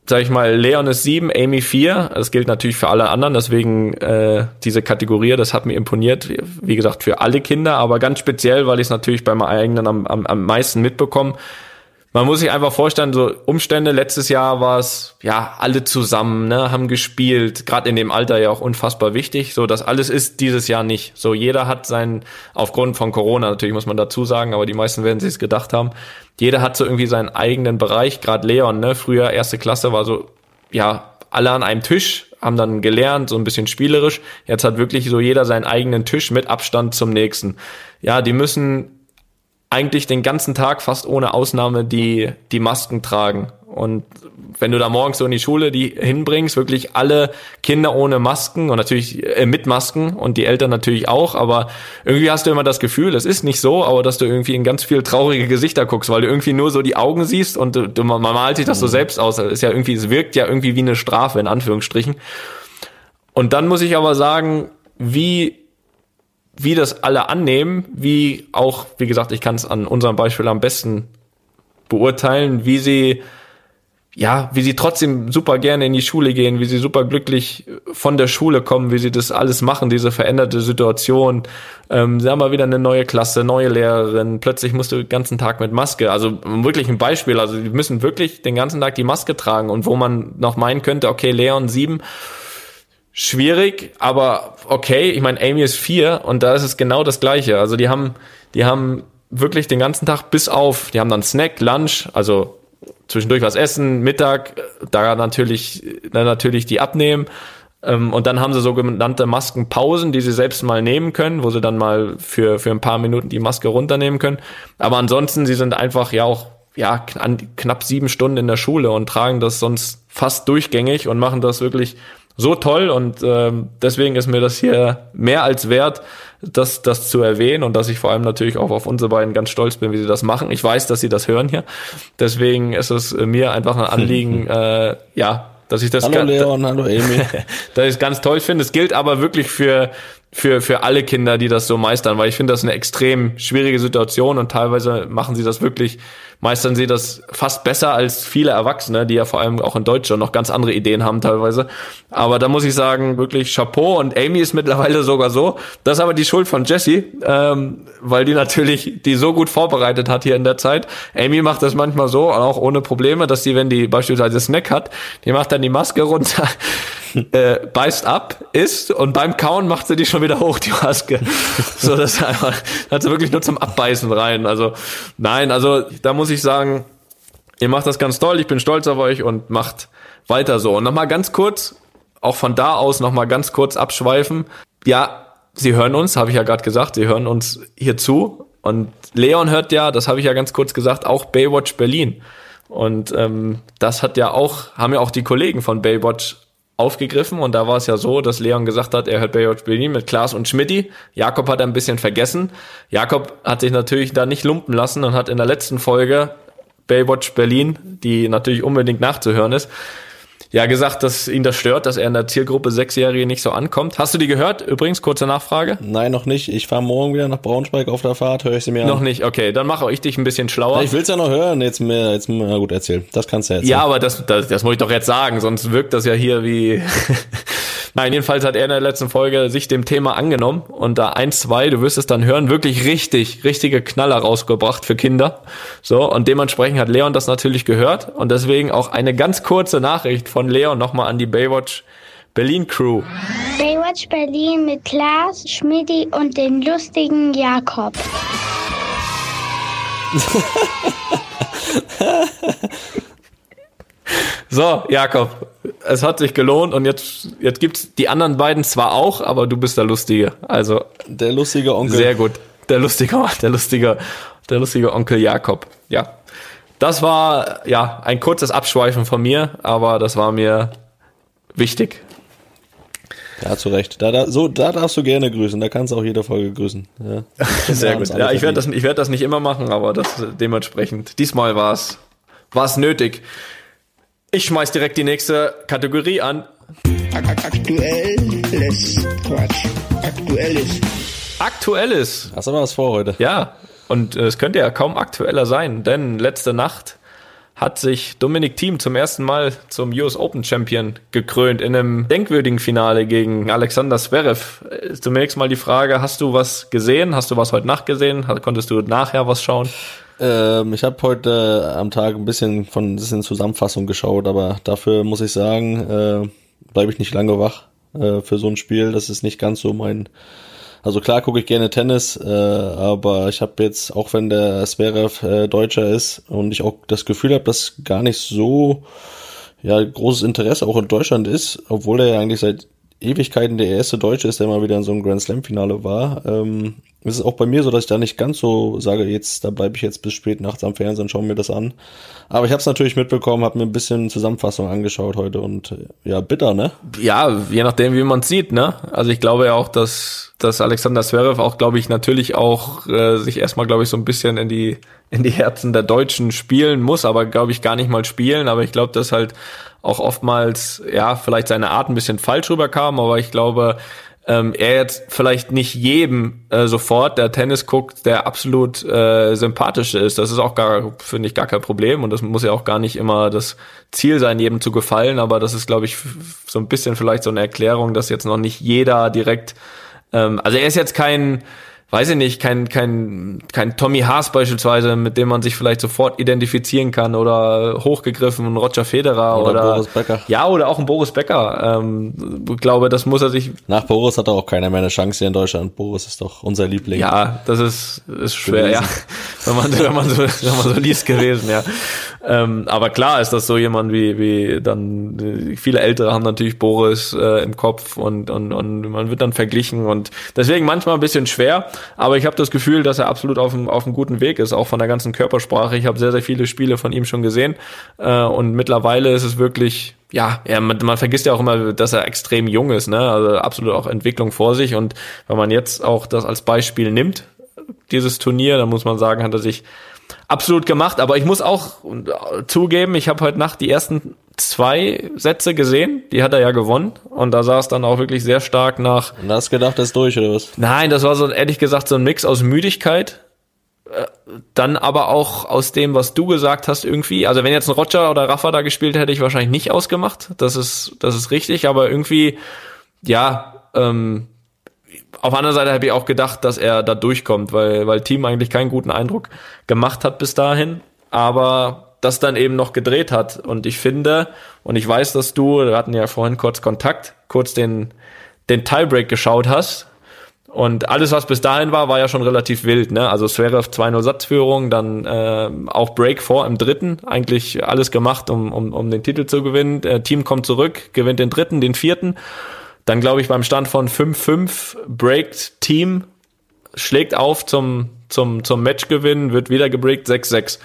sag ich mal, Leon ist sieben, Amy vier. Das gilt natürlich für alle anderen, deswegen äh, diese Kategorie, das hat mir imponiert. Wie gesagt, für alle Kinder, aber ganz speziell, weil ich es natürlich bei meinen eigenen am, am, am meisten mitbekomme. Man muss sich einfach vorstellen, so Umstände, letztes Jahr war es, ja, alle zusammen, ne, haben gespielt, gerade in dem Alter ja auch unfassbar wichtig. So, das alles ist dieses Jahr nicht. So, jeder hat sein, aufgrund von Corona natürlich muss man dazu sagen, aber die meisten werden sich es gedacht haben, jeder hat so irgendwie seinen eigenen Bereich, gerade Leon, ne, früher erste Klasse war so, ja, alle an einem Tisch, haben dann gelernt, so ein bisschen spielerisch. Jetzt hat wirklich so jeder seinen eigenen Tisch mit Abstand zum nächsten. Ja, die müssen eigentlich den ganzen Tag fast ohne Ausnahme die, die Masken tragen. Und wenn du da morgens so in die Schule die hinbringst, wirklich alle Kinder ohne Masken und natürlich äh, mit Masken und die Eltern natürlich auch, aber irgendwie hast du immer das Gefühl, es ist nicht so, aber dass du irgendwie in ganz viel traurige Gesichter guckst, weil du irgendwie nur so die Augen siehst und du, du man malt sich das so mhm. selbst aus. Es ist ja irgendwie, es wirkt ja irgendwie wie eine Strafe in Anführungsstrichen. Und dann muss ich aber sagen, wie wie das alle annehmen, wie auch, wie gesagt, ich kann es an unserem Beispiel am besten beurteilen, wie sie ja, wie sie trotzdem super gerne in die Schule gehen, wie sie super glücklich von der Schule kommen, wie sie das alles machen, diese veränderte Situation. Ähm, sie haben mal wieder eine neue Klasse, neue Lehrerin, plötzlich musst du den ganzen Tag mit Maske. Also wirklich ein Beispiel, also die müssen wirklich den ganzen Tag die Maske tragen und wo man noch meinen könnte, okay, Leon sieben, schwierig, aber okay. Ich meine, Amy ist vier und da ist es genau das Gleiche. Also die haben, die haben wirklich den ganzen Tag bis auf, die haben dann Snack, Lunch, also zwischendurch was essen, Mittag, da natürlich, dann natürlich die abnehmen. Ähm, und dann haben sie sogenannte Maskenpausen, die sie selbst mal nehmen können, wo sie dann mal für, für ein paar Minuten die Maske runternehmen können. Aber ansonsten, sie sind einfach ja auch ja, knapp sieben Stunden in der Schule und tragen das sonst fast durchgängig und machen das wirklich so toll und ähm, deswegen ist mir das hier mehr als wert, das, das zu erwähnen und dass ich vor allem natürlich auch auf unsere beiden ganz stolz bin, wie sie das machen. Ich weiß, dass sie das hören hier. Deswegen ist es mir einfach ein Anliegen, äh, ja, dass ich das hallo Leon, hallo Amy. dass ich es ganz toll finde. Es gilt aber wirklich für für für alle Kinder, die das so meistern, weil ich finde das eine extrem schwierige Situation und teilweise machen sie das wirklich meistern sie das fast besser als viele Erwachsene, die ja vor allem auch in Deutschland noch ganz andere Ideen haben teilweise. Aber da muss ich sagen, wirklich Chapeau und Amy ist mittlerweile sogar so. Das ist aber die Schuld von Jessie, ähm, weil die natürlich die so gut vorbereitet hat hier in der Zeit. Amy macht das manchmal so, auch ohne Probleme, dass sie, wenn die beispielsweise Snack hat, die macht dann die Maske runter, äh, beißt ab, isst und beim Kauen macht sie die schon wieder hoch, die Maske. so, das einfach, hat sie wirklich nur zum Abbeißen rein. Also, nein, also da muss ich sagen, ihr macht das ganz toll, ich bin stolz auf euch und macht weiter so. Und nochmal ganz kurz, auch von da aus nochmal ganz kurz abschweifen. Ja, sie hören uns, habe ich ja gerade gesagt, sie hören uns hier zu. Und Leon hört ja, das habe ich ja ganz kurz gesagt, auch Baywatch Berlin. Und ähm, das hat ja auch, haben ja auch die Kollegen von Baywatch aufgegriffen und da war es ja so, dass Leon gesagt hat, er hört Baywatch Berlin mit Klaas und Schmidti. Jakob hat ein bisschen vergessen. Jakob hat sich natürlich da nicht lumpen lassen und hat in der letzten Folge Baywatch Berlin, die natürlich unbedingt nachzuhören ist, ja gesagt, dass ihn das stört, dass er in der Zielgruppe Sechsjährige nicht so ankommt. Hast du die gehört? Übrigens, kurze Nachfrage. Nein, noch nicht. Ich fahre morgen wieder nach Braunschweig auf der Fahrt, höre ich sie mir noch an. Noch nicht, okay. Dann mache ich dich ein bisschen schlauer. Ich will's ja noch hören. Jetzt mehr, jetzt na gut, erzähl. Das kannst du erzählen. Ja, aber das, das, das muss ich doch jetzt sagen, sonst wirkt das ja hier wie Nein, jedenfalls hat er in der letzten Folge sich dem Thema angenommen und da eins, zwei, du wirst es dann hören, wirklich richtig, richtige Knaller rausgebracht für Kinder. So, und dementsprechend hat Leon das natürlich gehört und deswegen auch eine ganz kurze Nachricht von Leon nochmal an die Baywatch Berlin Crew. Baywatch Berlin mit Klaas, Schmidti und dem lustigen Jakob. So, Jakob, es hat sich gelohnt und jetzt, jetzt gibt's die anderen beiden zwar auch, aber du bist der Lustige. Also. Der lustige Onkel. Sehr gut. Der lustige, der lustige, der lustige Onkel Jakob. Ja. Das war, ja, ein kurzes Abschweifen von mir, aber das war mir wichtig. Ja, zu Recht. Da, da, so, da darfst du gerne grüßen. Da kannst du auch jede Folge grüßen. Ja. Sehr gut. Ja, ich werde das, ich werde das nicht immer machen, aber das dementsprechend. Diesmal war es, war es nötig. Ich schmeiß direkt die nächste Kategorie an. Aktuelles Quatsch. Aktuelles. Aktuelles. Hast du mal was vor heute? Ja. Und äh, es könnte ja kaum aktueller sein, denn letzte Nacht hat sich Dominik Thiem zum ersten Mal zum US Open Champion gekrönt in einem denkwürdigen Finale gegen Alexander Zverev. Äh, zunächst mal die Frage, hast du was gesehen? Hast du was heute Nacht gesehen? Konntest du nachher was schauen? Ähm, ich habe heute am Tag ein bisschen von ein bisschen Zusammenfassung geschaut, aber dafür muss ich sagen, äh, bleibe ich nicht lange wach äh, für so ein Spiel. Das ist nicht ganz so mein. Also klar gucke ich gerne Tennis, äh, aber ich habe jetzt, auch wenn der Zverev äh, Deutscher ist und ich auch das Gefühl habe, dass gar nicht so ja großes Interesse auch in Deutschland ist, obwohl er ja eigentlich seit Ewigkeiten der erste Deutsche ist, der mal wieder in so einem Grand Slam Finale war. Ähm, es ist auch bei mir so, dass ich da nicht ganz so sage, jetzt, da bleibe ich jetzt bis spät nachts am Fernsehen, schaue mir das an. Aber ich habe es natürlich mitbekommen, habe mir ein bisschen Zusammenfassung angeschaut heute und ja, bitter, ne? Ja, je nachdem, wie man sieht, ne? Also ich glaube ja auch, dass, dass Alexander Zverev auch, glaube ich, natürlich auch äh, sich erstmal, glaube ich, so ein bisschen in die in die Herzen der Deutschen spielen muss, aber glaube ich gar nicht mal spielen. Aber ich glaube, dass halt auch oftmals, ja, vielleicht seine Art ein bisschen falsch rüberkam, aber ich glaube, ähm, er jetzt vielleicht nicht jedem äh, sofort, der Tennis guckt, der absolut äh, sympathisch ist. Das ist auch gar, finde ich, gar kein Problem und das muss ja auch gar nicht immer das Ziel sein, jedem zu gefallen, aber das ist, glaube ich, so ein bisschen vielleicht so eine Erklärung, dass jetzt noch nicht jeder direkt, ähm, also er ist jetzt kein weiß ich nicht, kein, kein, kein Tommy Haas beispielsweise, mit dem man sich vielleicht sofort identifizieren kann oder hochgegriffen ein Roger Federer oder, oder Boris Becker. Ja, oder auch ein Boris Becker. Ähm, ich glaube, das muss er sich. Nach Boris hat er auch keiner mehr eine Chance hier in Deutschland. Boris ist doch unser Liebling. Ja, das ist, ist schwer, gewesen. ja. Wenn man, wenn man so, wenn man so liest gewesen, ja. Ähm, aber klar ist das so jemand wie, wie dann, viele Ältere haben natürlich Boris äh, im Kopf und, und, und man wird dann verglichen und deswegen manchmal ein bisschen schwer. Aber ich habe das Gefühl, dass er absolut auf einem, auf einem guten Weg ist, auch von der ganzen Körpersprache. Ich habe sehr, sehr viele Spiele von ihm schon gesehen. Äh, und mittlerweile ist es wirklich, ja, ja man, man vergisst ja auch immer, dass er extrem jung ist, ne? Also absolut auch Entwicklung vor sich. Und wenn man jetzt auch das als Beispiel nimmt, dieses Turnier, dann muss man sagen, hat er sich absolut gemacht. Aber ich muss auch zugeben, ich habe heute Nacht die ersten zwei Sätze gesehen. Die hat er ja gewonnen. Und da sah es dann auch wirklich sehr stark nach. Und hast gedacht, das ist durch, oder was? Nein, das war so, ehrlich gesagt, so ein Mix aus Müdigkeit. Äh, dann aber auch aus dem, was du gesagt hast, irgendwie. Also wenn jetzt ein Roger oder Rafa da gespielt hätte, ich wahrscheinlich nicht ausgemacht. Das ist, das ist richtig. Aber irgendwie, ja, ähm, auf der anderen Seite habe ich auch gedacht, dass er da durchkommt, weil, weil Team eigentlich keinen guten Eindruck gemacht hat bis dahin. Aber das dann eben noch gedreht hat. Und ich finde, und ich weiß, dass du, wir hatten ja vorhin kurz Kontakt, kurz den, den Tiebreak geschaut hast. Und alles, was bis dahin war, war ja schon relativ wild. Ne? Also Zverev 2-0 Satzführung, dann äh, auch Break vor im dritten. Eigentlich alles gemacht, um, um, um den Titel zu gewinnen. Äh, Team kommt zurück, gewinnt den dritten, den vierten. Dann glaube ich beim Stand von 5-5 breakt Team, schlägt auf zum, zum, zum Matchgewinn, wird wieder gebreakt 6-6.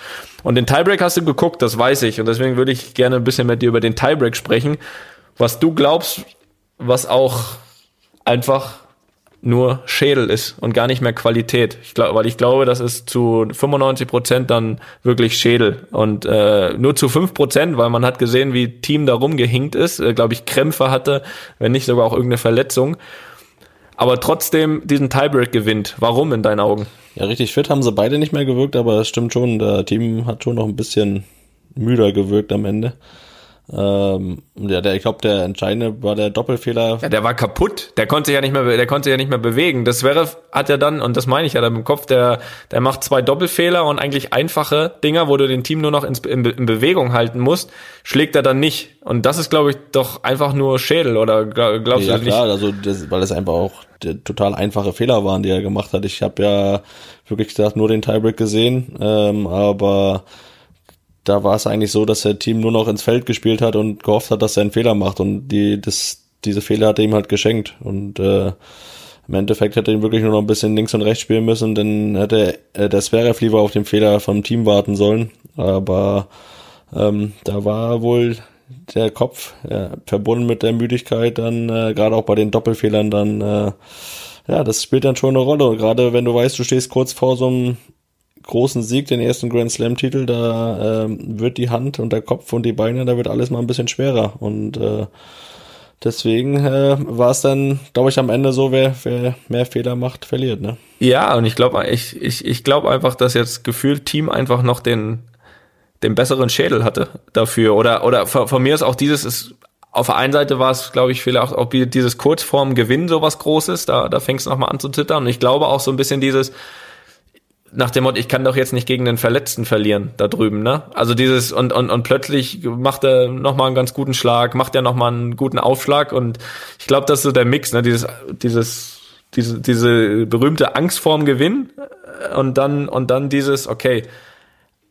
Und den Tiebreak hast du geguckt, das weiß ich. Und deswegen würde ich gerne ein bisschen mit dir über den Tiebreak sprechen. Was du glaubst, was auch einfach nur Schädel ist und gar nicht mehr Qualität. Ich glaub, weil ich glaube, das ist zu 95 Prozent dann wirklich Schädel und äh, nur zu 5 Prozent, weil man hat gesehen, wie Team da rumgehinkt ist, äh, glaube ich, Krämpfe hatte, wenn nicht sogar auch irgendeine Verletzung. Aber trotzdem diesen Tiebreak gewinnt. Warum in deinen Augen? Ja, richtig fit haben sie beide nicht mehr gewirkt, aber es stimmt schon, der Team hat schon noch ein bisschen müder gewirkt am Ende. Ähm, ja, der, ich glaube, der entscheidende war der Doppelfehler. Ja, der war kaputt. Der konnte sich ja nicht mehr, der konnte ja nicht mehr bewegen. Das wäre, hat ja dann, und das meine ich ja dann im Kopf, der, der macht zwei Doppelfehler und eigentlich einfache Dinger, wo du den Team nur noch ins, in, in Bewegung halten musst, schlägt er dann nicht. Und das ist, glaube ich, doch einfach nur Schädel, oder glaubst ja, du nicht? Ja, klar, also, das, weil das einfach auch total einfache Fehler waren, die er gemacht hat. Ich habe ja wirklich gesagt, nur den Tiebreak gesehen, ähm, aber da war es eigentlich so, dass der Team nur noch ins Feld gespielt hat und gehofft hat, dass er einen Fehler macht. Und die, das, diese Fehler hat er ihm halt geschenkt. Und äh, im Endeffekt hätte er ihn wirklich nur noch ein bisschen links und rechts spielen müssen, dann hätte äh, der Zverev lieber auf den Fehler vom Team warten sollen, aber ähm, da war wohl der Kopf ja, verbunden mit der Müdigkeit dann äh, gerade auch bei den Doppelfehlern dann äh, ja, das spielt dann schon eine Rolle. Und gerade wenn du weißt, du stehst kurz vor so einem großen Sieg, den ersten Grand Slam-Titel, da ähm, wird die Hand und der Kopf und die Beine, da wird alles mal ein bisschen schwerer. Und äh, deswegen äh, war es dann, glaube ich, am Ende so, wer, wer mehr Fehler macht, verliert. Ne? Ja, und ich glaube ich, ich, ich glaub einfach, dass jetzt gefühlt Team einfach noch den, den besseren Schädel hatte dafür. Oder, oder von, von mir ist auch dieses, ist, auf der einen Seite war es, glaube ich, vielleicht auch dieses kurz vorm Gewinn sowas Großes, da, da fängst du nochmal an zu zittern. Und ich glaube auch so ein bisschen dieses, nach dem Motto, ich kann doch jetzt nicht gegen den Verletzten verlieren da drüben, ne? Also dieses und und und plötzlich macht er noch mal einen ganz guten Schlag, macht er noch mal einen guten Aufschlag und ich glaube, das ist so der Mix, ne? Dieses dieses diese diese berühmte Angst vorm Gewinn äh, und dann und dann dieses okay,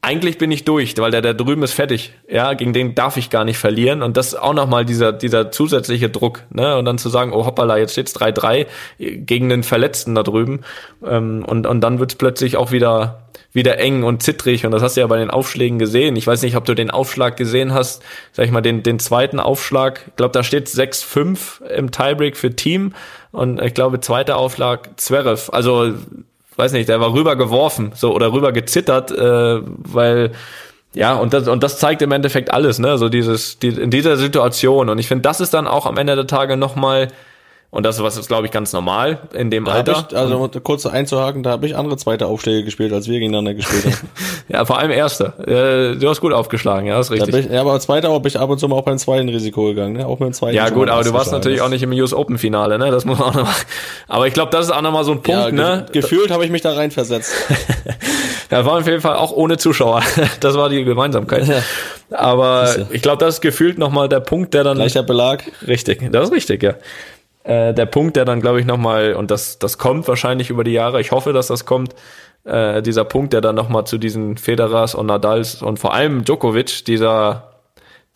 eigentlich bin ich durch, weil der da drüben ist fertig. Ja, gegen den darf ich gar nicht verlieren. Und das ist auch nochmal dieser, dieser zusätzliche Druck, ne? Und dann zu sagen, oh hoppala, jetzt steht's 3-3 gegen den Verletzten da drüben. Ähm, und, und dann wird's plötzlich auch wieder, wieder eng und zittrig. Und das hast du ja bei den Aufschlägen gesehen. Ich weiß nicht, ob du den Aufschlag gesehen hast, sag ich mal, den, den zweiten Aufschlag. Ich glaube, da steht 6-5 im Tiebreak für Team. Und ich glaube, zweiter Aufschlag Zverev. Also weiß nicht, der war rüber geworfen, so oder rüber gezittert, äh, weil ja, und das, und das zeigt im Endeffekt alles, ne? So dieses, die, in dieser Situation. Und ich finde, das ist dann auch am Ende der Tage nochmal und das was ist, glaube ich, ganz normal in dem da Alter. Ich, also kurz einzuhaken, da habe ich andere zweite Aufschläge gespielt, als wir gegeneinander gespielt haben. ja, vor allem erster. Äh, du hast gut aufgeschlagen, ja, ist richtig. Ich, ja, aber zweiter habe ich ab und zu mal auch beim zweiten Risiko gegangen, ne? Auch mit dem zweiten. Ja, gut, aber du warst natürlich auch nicht im US Open Finale, ne? Das muss man auch noch machen. Aber ich glaube, das ist auch nochmal so ein Punkt, ja, ge ne? Gefühlt habe ich mich da reinversetzt. ja, war auf jeden Fall auch ohne Zuschauer. Das war die Gemeinsamkeit. Ja. Aber ich glaube, das ist gefühlt nochmal der Punkt, der dann. Gleicher Belag. Richtig, das ist richtig, ja. Äh, der Punkt, der dann, glaube ich, nochmal, und das, das kommt wahrscheinlich über die Jahre, ich hoffe, dass das kommt, äh, dieser Punkt, der dann nochmal zu diesen Federers und Nadals und vor allem Djokovic dieser,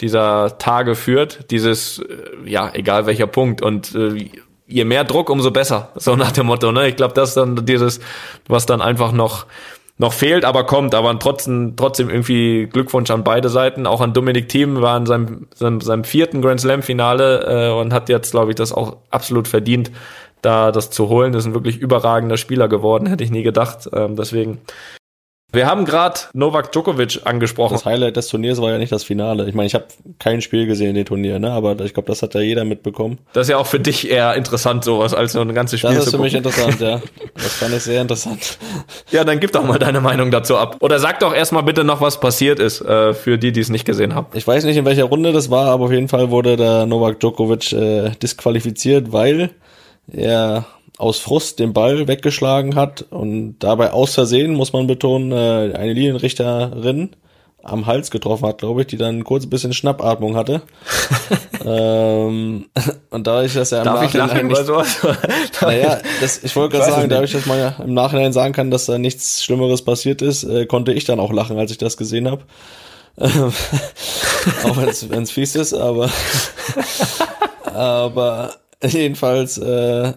dieser Tage führt, dieses, äh, ja, egal welcher Punkt und äh, je mehr Druck, umso besser, so nach dem Motto, ne? Ich glaube, das ist dann dieses, was dann einfach noch noch fehlt, aber kommt. Aber trotzdem, trotzdem irgendwie Glückwunsch an beide Seiten. Auch an Dominik Thiem war in seinem, seinem, seinem vierten Grand Slam Finale äh, und hat jetzt, glaube ich, das auch absolut verdient, da das zu holen. Das ist ein wirklich überragender Spieler geworden, hätte ich nie gedacht. Ähm, deswegen wir haben gerade Novak Djokovic angesprochen. Das Highlight des Turniers war ja nicht das Finale. Ich meine, ich habe kein Spiel gesehen in dem Turnier, ne? aber ich glaube, das hat ja jeder mitbekommen. Das ist ja auch für dich eher interessant, sowas, als so ein ganzes Spiel Das ist für mich interessant, ja. Das fand ich sehr interessant. Ja, dann gib doch mal deine Meinung dazu ab. Oder sag doch erstmal bitte noch, was passiert ist, äh, für die, die es nicht gesehen haben. Ich weiß nicht, in welcher Runde das war, aber auf jeden Fall wurde der Novak Djokovic äh, disqualifiziert, weil er aus Frust den Ball weggeschlagen hat und dabei aus Versehen, muss man betonen, äh, eine Linienrichterin am Hals getroffen hat, glaube ich, die dann kurz ein bisschen Schnappatmung hatte. ähm, und dadurch, dass er im Darf Nachhinein ich lachen nicht, sowas? naja, das, ich wollte gerade sagen, dadurch, dass man ja im Nachhinein sagen kann, dass da nichts Schlimmeres passiert ist, äh, konnte ich dann auch lachen, als ich das gesehen habe. auch wenn es fies ist, aber aber jedenfalls äh,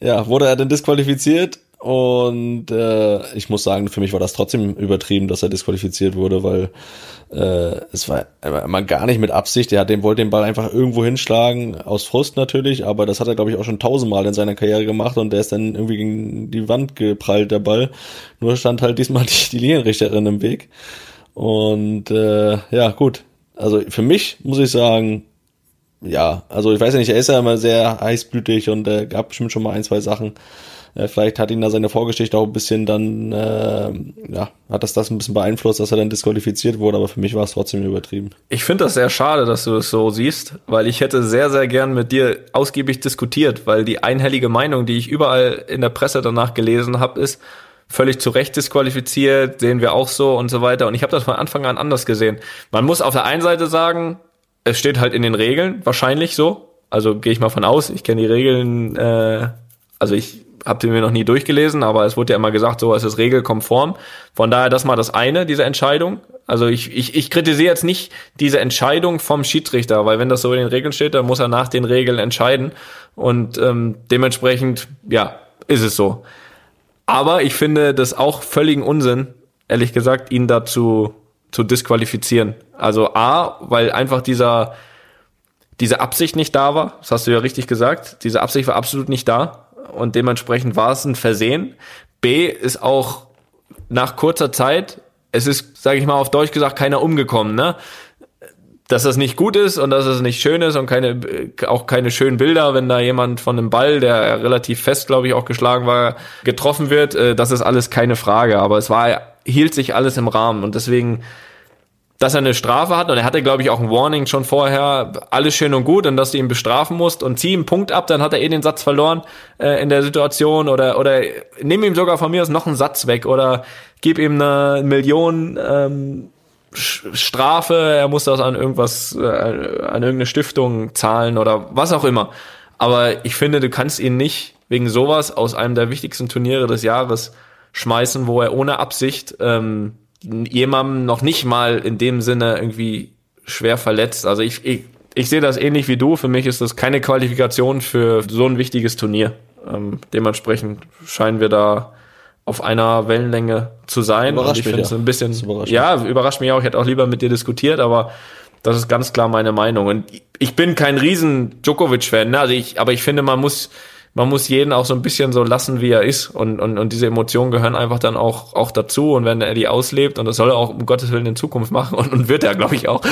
ja, wurde er dann disqualifiziert und äh, ich muss sagen, für mich war das trotzdem übertrieben, dass er disqualifiziert wurde, weil äh, es war immer gar nicht mit Absicht. Er hat den wollte den Ball einfach irgendwo hinschlagen, aus Frust natürlich, aber das hat er glaube ich auch schon tausendmal in seiner Karriere gemacht und der ist dann irgendwie gegen die Wand geprallt der Ball. Nur stand halt diesmal die, die Linienrichterin im Weg und äh, ja gut. Also für mich muss ich sagen, ja, also ich weiß ja nicht, er ist ja immer sehr heißblütig und äh, gab bestimmt schon mal ein, zwei Sachen. Äh, vielleicht hat ihn da seine Vorgeschichte auch ein bisschen dann, äh, ja, hat das das ein bisschen beeinflusst, dass er dann disqualifiziert wurde, aber für mich war es trotzdem übertrieben. Ich finde das sehr schade, dass du das so siehst, weil ich hätte sehr, sehr gern mit dir ausgiebig diskutiert, weil die einhellige Meinung, die ich überall in der Presse danach gelesen habe, ist, völlig zu Recht disqualifiziert, sehen wir auch so und so weiter. Und ich habe das von Anfang an anders gesehen. Man muss auf der einen Seite sagen, es steht halt in den Regeln, wahrscheinlich so. Also gehe ich mal von aus. Ich kenne die Regeln, äh, also ich habe sie mir noch nie durchgelesen, aber es wurde ja immer gesagt, so es ist regelkonform. Von daher das mal das eine, diese Entscheidung. Also ich, ich, ich kritisiere jetzt nicht diese Entscheidung vom Schiedsrichter, weil wenn das so in den Regeln steht, dann muss er nach den Regeln entscheiden. Und ähm, dementsprechend, ja, ist es so. Aber ich finde das auch völligen Unsinn, ehrlich gesagt, ihn dazu zu disqualifizieren. Also A, weil einfach dieser, diese Absicht nicht da war, das hast du ja richtig gesagt, diese Absicht war absolut nicht da und dementsprechend war es ein Versehen. B ist auch nach kurzer Zeit, es ist, sage ich mal auf Deutsch gesagt, keiner umgekommen, ne? Dass das nicht gut ist und dass es nicht schön ist und keine, auch keine schönen Bilder, wenn da jemand von einem Ball, der relativ fest, glaube ich, auch geschlagen war, getroffen wird, äh, das ist alles keine Frage. Aber es war, hielt sich alles im Rahmen und deswegen dass er eine Strafe hat. Und er hatte, glaube ich, auch ein Warning schon vorher, alles schön und gut. Und dass du ihn bestrafen musst und zieh ihm Punkt ab, dann hat er eh den Satz verloren äh, in der Situation. Oder oder nimm ihm sogar von mir aus noch einen Satz weg. Oder gib ihm eine Million ähm, Strafe, er muss das an irgendwas, äh, an irgendeine Stiftung zahlen oder was auch immer. Aber ich finde, du kannst ihn nicht wegen sowas aus einem der wichtigsten Turniere des Jahres schmeißen, wo er ohne Absicht ähm, jemandem noch nicht mal in dem Sinne irgendwie schwer verletzt. Also ich, ich, ich sehe das ähnlich wie du. Für mich ist das keine Qualifikation für so ein wichtiges Turnier. Ähm, dementsprechend scheinen wir da auf einer Wellenlänge zu sein. Überrascht und ich finde es ja. ein bisschen, überrascht ja, überrascht mich auch. Ich hätte auch lieber mit dir diskutiert, aber das ist ganz klar meine Meinung. Und ich bin kein riesen Djokovic-Fan, ne? also ich, aber ich finde, man muss, man muss jeden auch so ein bisschen so lassen, wie er ist. Und, und, und diese Emotionen gehören einfach dann auch, auch dazu. Und wenn er die auslebt, und das soll er auch um Gottes Willen in Zukunft machen, und, und wird er, glaube ich, auch.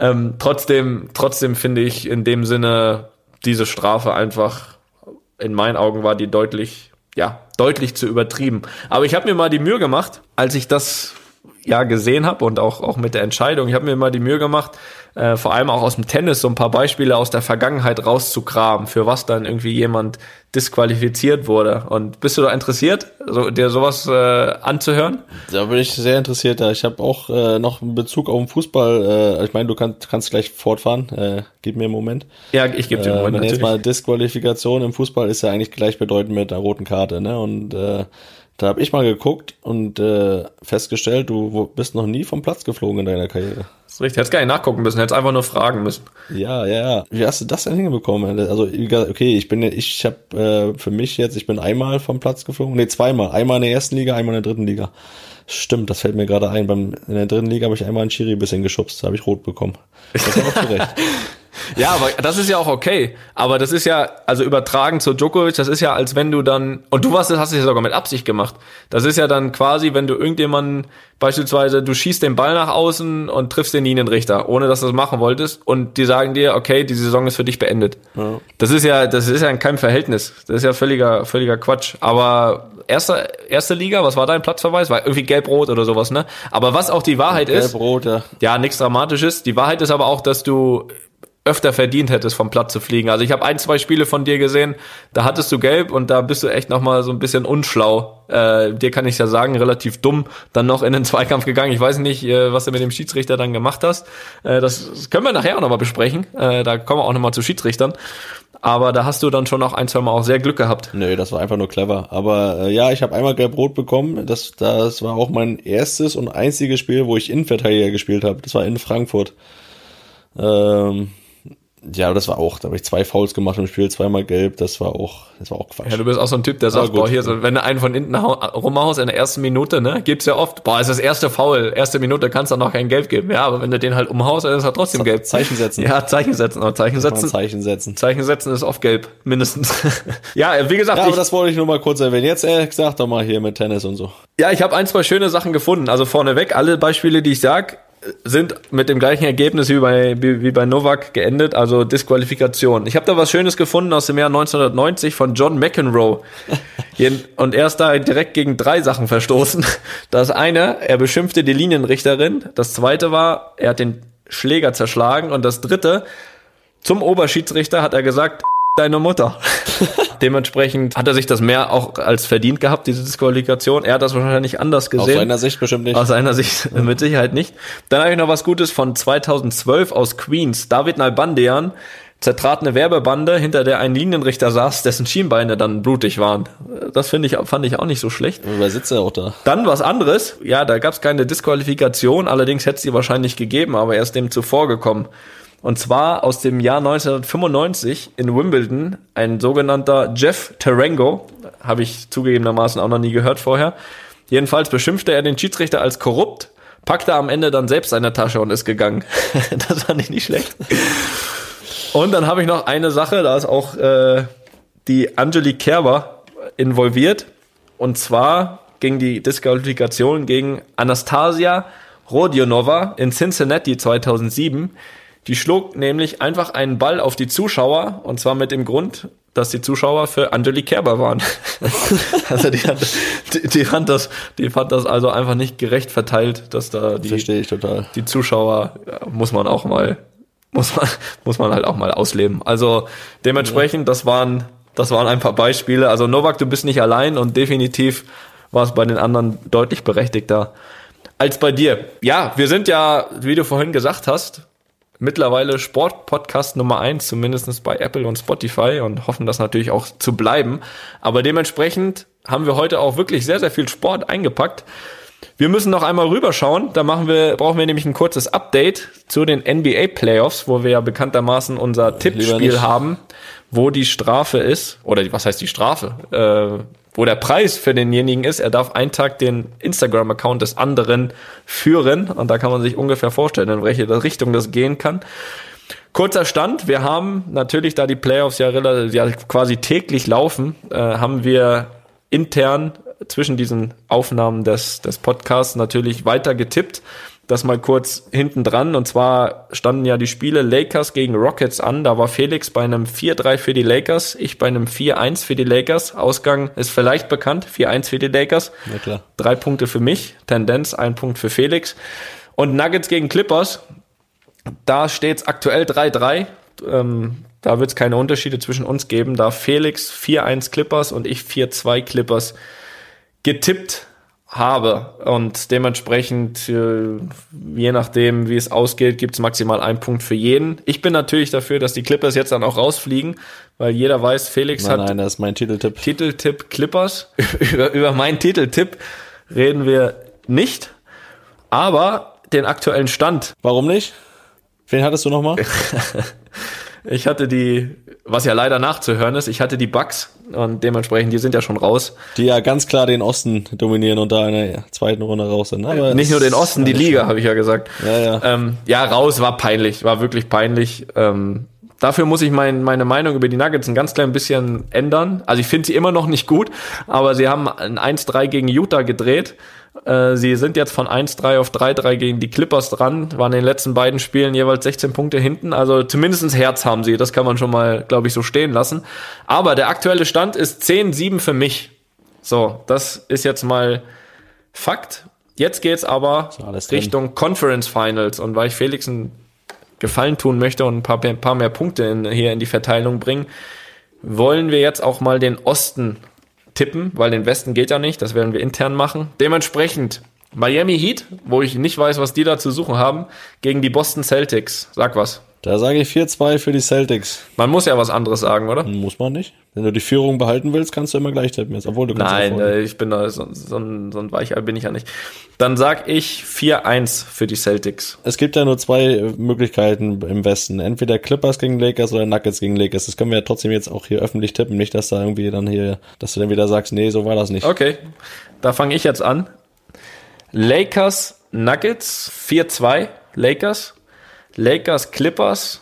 Ähm, trotzdem, trotzdem finde ich in dem Sinne diese Strafe einfach, in meinen Augen war die deutlich, ja, deutlich zu übertrieben. Aber ich habe mir mal die Mühe gemacht, als ich das ja gesehen habe und auch auch mit der Entscheidung. Ich habe mir mal die Mühe gemacht, äh, vor allem auch aus dem Tennis so ein paar Beispiele aus der Vergangenheit rauszugraben, für was dann irgendwie jemand disqualifiziert wurde. Und bist du da interessiert, so, dir sowas äh, anzuhören? Da bin ich sehr interessiert. Da. Ich habe auch äh, noch einen Bezug auf den Fußball. Äh, ich meine, du kannst, kannst gleich fortfahren. Äh, gib mir einen Moment. Ja, ich gebe dir Äh, einen Moment wenn jetzt mal Disqualifikation im Fußball ist ja eigentlich gleichbedeutend mit einer roten Karte, ne? Und äh, da habe ich mal geguckt und äh, festgestellt, du bist noch nie vom Platz geflogen in deiner Karriere. Das ist richtig. Hättest gar nicht nachgucken müssen, hättest einfach nur fragen müssen. Ja, ja, ja. Wie hast du das denn hingebekommen? Also, okay, ich bin, ich habe äh, für mich jetzt, ich bin einmal vom Platz geflogen, nee, zweimal. Einmal in der ersten Liga, einmal in der dritten Liga. Stimmt, das fällt mir gerade ein. Beim, in der dritten Liga habe ich einmal einen Schiri ein bisschen geschubst, da habe ich rot bekommen. Das ist auch zurecht. Ja, aber das ist ja auch okay. Aber das ist ja, also übertragen zu Djokovic, das ist ja, als wenn du dann, und du warst, das hast du ja sogar mit Absicht gemacht. Das ist ja dann quasi, wenn du irgendjemanden, beispielsweise, du schießt den Ball nach außen und triffst den Linienrichter, ohne dass du das machen wolltest, und die sagen dir, okay, die Saison ist für dich beendet. Ja. Das ist ja, das ist ja in keinem Verhältnis. Das ist ja völliger, völliger Quatsch. Aber erste, erste Liga, was war dein Platzverweis? War irgendwie gelb-rot oder sowas, ne? Aber was auch die Wahrheit ist, Gelb-rot, ja. ja, nichts Dramatisches. Die Wahrheit ist aber auch, dass du öfter verdient hättest, vom Platz zu fliegen. Also ich habe ein, zwei Spiele von dir gesehen, da hattest du gelb und da bist du echt nochmal so ein bisschen unschlau. Äh, dir kann ich ja sagen, relativ dumm dann noch in den Zweikampf gegangen. Ich weiß nicht, äh, was du mit dem Schiedsrichter dann gemacht hast. Äh, das, können wir nachher auch nochmal besprechen. Äh, da kommen wir auch nochmal zu Schiedsrichtern. Aber da hast du dann schon auch ein, zwei Mal auch sehr Glück gehabt. Nö, das war einfach nur clever. Aber äh, ja, ich habe einmal gelb-rot bekommen. Das, das war auch mein erstes und einziges Spiel, wo ich Innenverteidiger gespielt habe. Das war in Frankfurt. Ähm, ja, das war auch, da habe ich zwei Fouls gemacht im Spiel, zweimal gelb, das war auch, das war auch Quatsch. Ja, du bist auch so ein Typ, der sagt, boah, hier, so, wenn du einen von hinten hau- rumhaust in der ersten Minute, ne, gibt's ja oft, boah, ist das erste Foul, erste Minute kannst du noch kein Gelb geben. Ja, aber wenn du den halt umhaust, dann ist er trotzdem gelb. Zeichen setzen. Ja, Zeichen setzen, aber Zeichen setzen. Zeichen setzen. Zeichen setzen ist oft gelb, mindestens. ja, wie gesagt, Ja, ich, aber das wollte ich nur mal kurz erwähnen. Jetzt äh, sag doch mal hier mit Tennis und so. ja, ich habe ein, zwei schöne Sachen gefunden. Also vorneweg, alle Beispiele, die ich sag, sind mit dem gleichen Ergebnis wie bei, wie, wie bei Novak geendet, also Disqualifikation. Ich habe da was Schönes gefunden aus dem Jahr 1990 von John McEnroe. Und er ist da direkt gegen drei Sachen verstoßen. Das eine, er beschimpfte die Linienrichterin. Das zweite war, er hat den Schläger zerschlagen. Und das dritte, zum Oberschiedsrichter hat er gesagt, deine Mutter. Dementsprechend hat er sich das mehr auch als verdient gehabt, diese Disqualifikation. Er hat das wahrscheinlich anders Aus gesehen. seiner Sicht bestimmt nicht. Aus seiner Sicht mit Sicherheit nicht. Dann habe ich noch was Gutes von 2012 aus Queens. David Nalbandian zertrat eine Werbebande, hinter der ein Linienrichter saß, dessen Schienbeine dann blutig waren. Das finde ich, fand ich auch nicht so schlecht. Wer sitzt er auch da? Dann was anderes. Ja, da gab es keine Disqualifikation, allerdings hätte es sie wahrscheinlich gegeben, aber er ist dem zuvor gekommen. Und zwar aus dem Jahr 1995 in Wimbledon ein sogenannter Jeff Tarango, habe ich zugegebenermaßen auch noch nie gehört vorher. Jedenfalls beschimpfte er den Schiedsrichter als korrupt, packte am Ende dann selbst seine Tasche und ist gegangen. das fand ich nicht schlecht. Und dann habe ich noch eine Sache, da ist auch äh, die Angelique Kerber involviert. Und zwar ging die Disqualifikation gegen Anastasia Rodionova in Cincinnati 2007. Die schlug nämlich einfach einen Ball auf die Zuschauer und zwar mit dem Grund, dass die Zuschauer für Angelique Kerber waren. also die, hat, die, die, fand das, die fand das also einfach nicht gerecht verteilt, dass da die, Verstehe ich total. die Zuschauer muss man auch mal, muss man, muss man halt auch mal ausleben. Also dementsprechend, das waren, das waren ein paar Beispiele. Also Novak, du bist nicht allein und definitiv war es bei den anderen deutlich berechtigter als bei dir. Ja, wir sind ja, wie du vorhin gesagt hast, mittlerweile Sportpodcast Nummer eins, zumindest bei Apple und Spotify und hoffen das natürlich auch zu bleiben. Aber dementsprechend haben wir heute auch wirklich sehr, sehr viel Sport eingepackt. Wir müssen noch einmal rüberschauen. Da machen wir, brauchen wir nämlich ein kurzes Update zu den NBA Playoffs, wo wir ja bekanntermaßen unser Tippspiel haben, wo die Strafe ist, oder was heißt die Strafe? Äh, wo der Preis für denjenigen ist, er darf einen Tag den Instagram-Account des anderen führen. Und da kann man sich ungefähr vorstellen, in welche Richtung das gehen kann. Kurzer Stand, wir haben natürlich, da die Playoffs ja, relativ, ja quasi täglich laufen, äh, haben wir intern zwischen diesen Aufnahmen des, des Podcasts natürlich weiter getippt. Das mal kurz hinten dran. Und zwar standen ja die Spiele Lakers gegen Rockets an. Da war Felix bei einem 4-3 für die Lakers, ich bei einem 4-1 für die Lakers. Ausgang ist vielleicht bekannt, 4-1 für die Lakers. Ja klar. Drei Punkte für mich, Tendenz, ein Punkt für Felix. Und Nuggets gegen Clippers, da steht's aktuell 3-3. Ähm, da wird's keine Unterschiede zwischen uns geben. Da Felix 4-1 Clippers und ich 4-2 Clippers getippt habe. Und dementsprechend, äh, je nachdem, wie es ausgeht, gibt's maximal einen Punkt für jeden. Ich bin natürlich dafür, dass die Clippers jetzt dann auch rausfliegen, weil jeder weiß, Felix Nein, hat nein, das ist mein Titeltipp. Titeltipp Clippers. über, über meinen Titeltipp reden wir nicht. Aber den aktuellen Stand. Warum nicht? Wen hattest du nochmal? Ich hatte die, was ja leider nachzuhören ist, ich hatte die Bugs und dementsprechend, die sind ja schon raus. Die ja ganz klar den Osten dominieren und da in der zweiten Runde raus sind. Aber Nicht nur den Osten, die Liga, habe ich ja gesagt. Ja, ja. Ähm, ja, raus war peinlich, war wirklich peinlich. Ähm, dafür muss ich mein, meine Meinung über die Nuggets ein ganz klein bisschen ändern. Also ich finde sie immer noch nicht gut, aber sie haben ein 1-3 gegen Utah gedreht. Äh, sie sind jetzt von 1-3 auf 3-3 gegen die Clippers dran, waren in den letzten beiden Spielen jeweils 16 Punkte hinten. Also zumindestens Herz haben sie, das kann man schon mal, glaube ich, so stehen lassen. Aber der aktuelle Stand ist 10-7 für mich. So, das ist jetzt mal Fakt. Jetzt geht's aber. Richtung Conference Finals und weil ich Felix einen Gefallen tun möchte und ein paar, ein paar mehr Punkte in, hier in die Verteilung bringen, wollen wir jetzt auch mal den Osten tippen, weil den Westen geht ja nicht, das werden wir intern machen. Dementsprechend Miami Heat, wo ich nicht weiß, was die da zu suchen haben, gegen die Boston Celtics. Sag was. Da sage ich 4-2 für die Celtics. Man muss ja was anderes sagen, oder? Muss man nicht. Wenn du die Führung behalten willst, kannst du immer gleich tippen jetzt, obwohl du kannst Nein, äh, ich bin da so, so, ein, so ein Weichei bin ich ja nicht. Dann sag ich 4-1 für die Celtics. Es gibt ja nur zwei äh, Möglichkeiten im Westen. Entweder Clippers gegen Lakers oder Nuggets gegen Lakers. Das können wir ja trotzdem jetzt auch hier öffentlich tippen. Nicht, dass da irgendwie dann hier, dass du dann wieder sagst, nee, so war das nicht. Okay, da fange ich jetzt an. Lakers Nuggets 4-2 Lakers. Lakers Clippers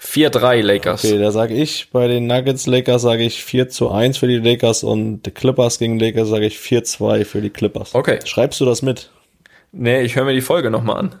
4-3 Lakers. Okay, da sage ich bei den Nuggets Lakers sage ich 4 zu 1 für die Lakers und die Clippers gegen Lakers sage ich 4-2 für die Clippers. Okay. Schreibst du das mit? Nee, ich höre mir die Folge nochmal an.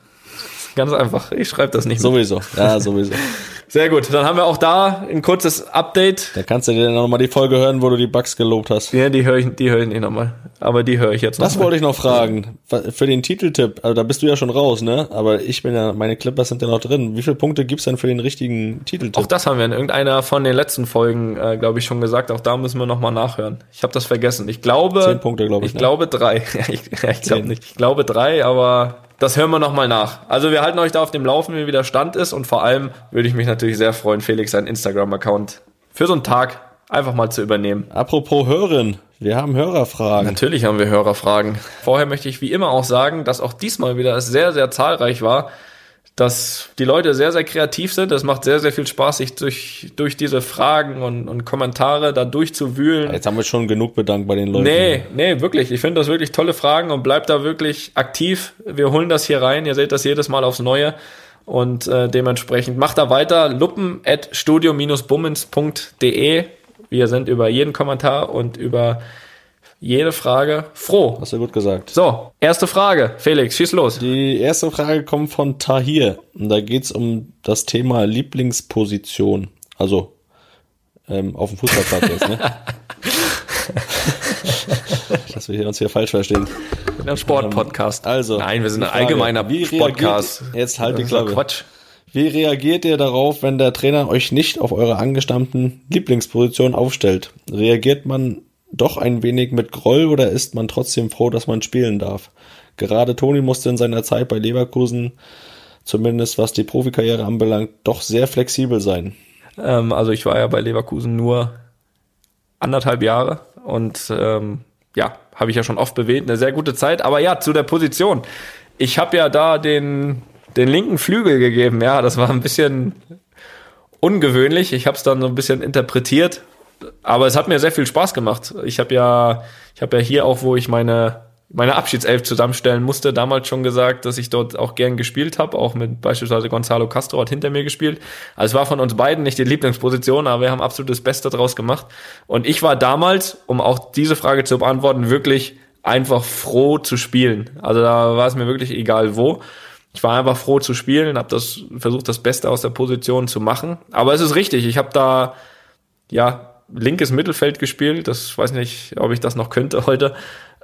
Ganz einfach. Ich schreibe das nicht mit. Sowieso. Ja, sowieso. Sehr gut. Dann haben wir auch da ein kurzes Update. Da kannst du dir dann nochmal die Folge hören, wo du die Bugs gelobt hast. Ja, die höre ich, die höre ich nicht nochmal. Aber die höre ich jetzt noch. Das wollte ich noch fragen. Für den Titeltipp, also da bist du ja schon raus, ne? Aber ich bin ja, meine Clippers sind ja noch drin. Wie viele Punkte gibt's denn für den richtigen Titeltipp? Auch das haben wir in irgendeiner von den letzten Folgen, äh, glaube ich, schon gesagt. Auch da müssen wir nochmal nachhören. Ich habe das vergessen. Ich glaube. Zehn Punkte, glaube ich, Ich ne? glaube drei. ich ich glaube nicht. Ich glaube drei, aber das hören wir nochmal nach. Also wir halten euch da auf dem Laufen, wie der Stand ist. Und vor allem würde ich mich natürlich sehr freuen, Felix seinen Instagram-Account für so einen Tag einfach mal zu übernehmen. Apropos Hören, wir haben Hörerfragen. Natürlich haben wir Hörerfragen. Vorher möchte ich wie immer auch sagen, dass auch diesmal wieder es sehr, sehr zahlreich war, dass die Leute sehr, sehr kreativ sind. Es macht sehr, sehr viel Spaß, sich durch, durch diese Fragen und, und Kommentare da durchzuwühlen. Jetzt haben wir schon genug bedankt bei den Leuten. Nee, nee, wirklich. Ich finde das wirklich tolle Fragen und bleibt da wirklich aktiv. Wir holen das hier rein. Ihr seht das jedes Mal aufs Neue. Und äh, dementsprechend macht da weiter. Luppen at studio-bummens.de. Wir sind über jeden Kommentar und über jede Frage froh. Hast du gut gesagt. So, erste Frage. Felix, schieß los. Die erste Frage kommt von Tahir. Und da geht's um das Thema Lieblingsposition. Also Ähm, auf dem Fußballplatz jetzt, ne? Dass wir uns hier falsch verstehen. Ein Sportpodcast. Ähm, also, Nein, wir sind ein allgemeiner Podcast. Jetzt halt die Klappe. Quatsch. Wie reagiert ihr darauf, wenn der Trainer euch nicht auf eure angestammten Lieblingsposition aufstellt? Reagiert man doch ein wenig mit Groll oder ist man trotzdem froh, dass man spielen darf? Gerade Toni musste in seiner Zeit bei Leverkusen, zumindest was die Profikarriere anbelangt, doch sehr flexibel sein. Ähm, also ich war ja bei Leverkusen nur anderthalb Jahre und ähm, ja, habe ich ja schon oft bewegt, eine sehr gute Zeit. Aber ja, zu der Position. Ich habe ja da den, den linken Flügel gegeben. Ja, das war ein bisschen ungewöhnlich. Ich habe es dann so ein bisschen interpretiert, aber es hat mir sehr viel Spaß gemacht. Ich habe ja, ich habe ja hier auch, wo ich meine meine Abschiedself zusammenstellen musste, damals schon gesagt, dass ich dort auch gern gespielt habe, auch mit beispielsweise Gonzalo Castro hat hinter mir gespielt. Also es war von uns beiden nicht die Lieblingsposition, aber wir haben absolut das Beste draus gemacht. Und ich war damals, um auch diese Frage zu beantworten, wirklich einfach froh zu spielen. Also da war es mir wirklich egal wo. Ich war einfach froh zu spielen, habe das versucht, das Beste aus der Position zu machen. Aber es ist richtig, ich habe da ja linkes Mittelfeld gespielt. Das weiß nicht, ob ich das noch könnte heute.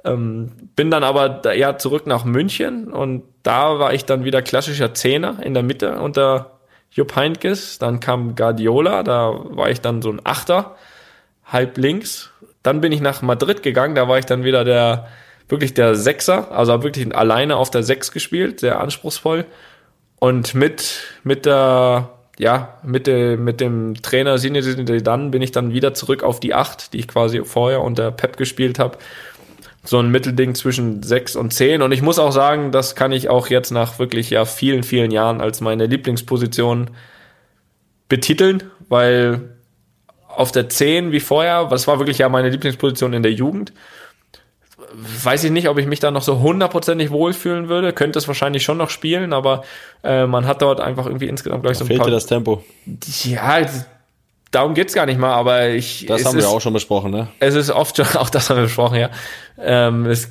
Ähm, bin dann aber ja zurück nach München und da war ich dann wieder klassischer Zehner in der Mitte unter Jupp Heynckes. Dann kam Guardiola, da war ich dann so ein Achter, halb links. Dann bin ich nach Madrid gegangen, da war ich dann wieder der wirklich der Sechser, also hab wirklich alleine auf der Sechs gespielt, sehr anspruchsvoll. Und mit mit der ja, mit, der, mit dem Trainer Zinedine dann bin ich dann wieder zurück auf die acht, die ich quasi vorher unter Pep gespielt habe. So ein Mittelding zwischen sechs und zehn. Und ich muss auch sagen, das kann ich auch jetzt nach wirklich ja vielen, vielen Jahren als meine Lieblingsposition betiteln, weil auf der zehn wie vorher, was war wirklich ja meine Lieblingsposition in der Jugend, weiß ich nicht, ob ich mich da noch so hundertprozentig wohlfühlen würde. Könnte es wahrscheinlich schon noch spielen, aber äh, man hat dort einfach irgendwie insgesamt gleich so ein Fehlt paar. dir das Tempo? Ja, darum geht's gar nicht mal, aber ich. Das haben ist, wir auch schon besprochen, ne? Es ist oft schon, auch das haben wir besprochen, ja. Ähm, es,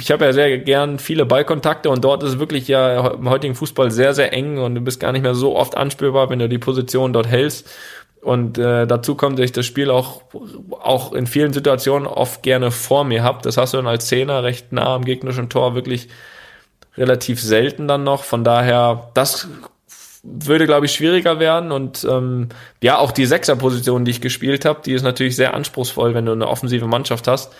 ich habe ja sehr gern viele Ballkontakte und dort ist es wirklich ja im heutigen Fußball sehr, sehr eng und du bist gar nicht mehr so oft anspielbar, wenn du die Position dort hältst. Und äh, dazu kommt, dass ich das Spiel auch, auch in vielen Situationen oft gerne vor mir hab. Das hast du dann als Zehner recht nah am gegnerischen Tor wirklich relativ selten dann noch. Von daher, das würde, glaube ich, schwieriger werden. Und ähm, ja, auch die Sechserposition, die ich gespielt habe, die ist natürlich sehr anspruchsvoll, wenn du eine offensive Mannschaft hast,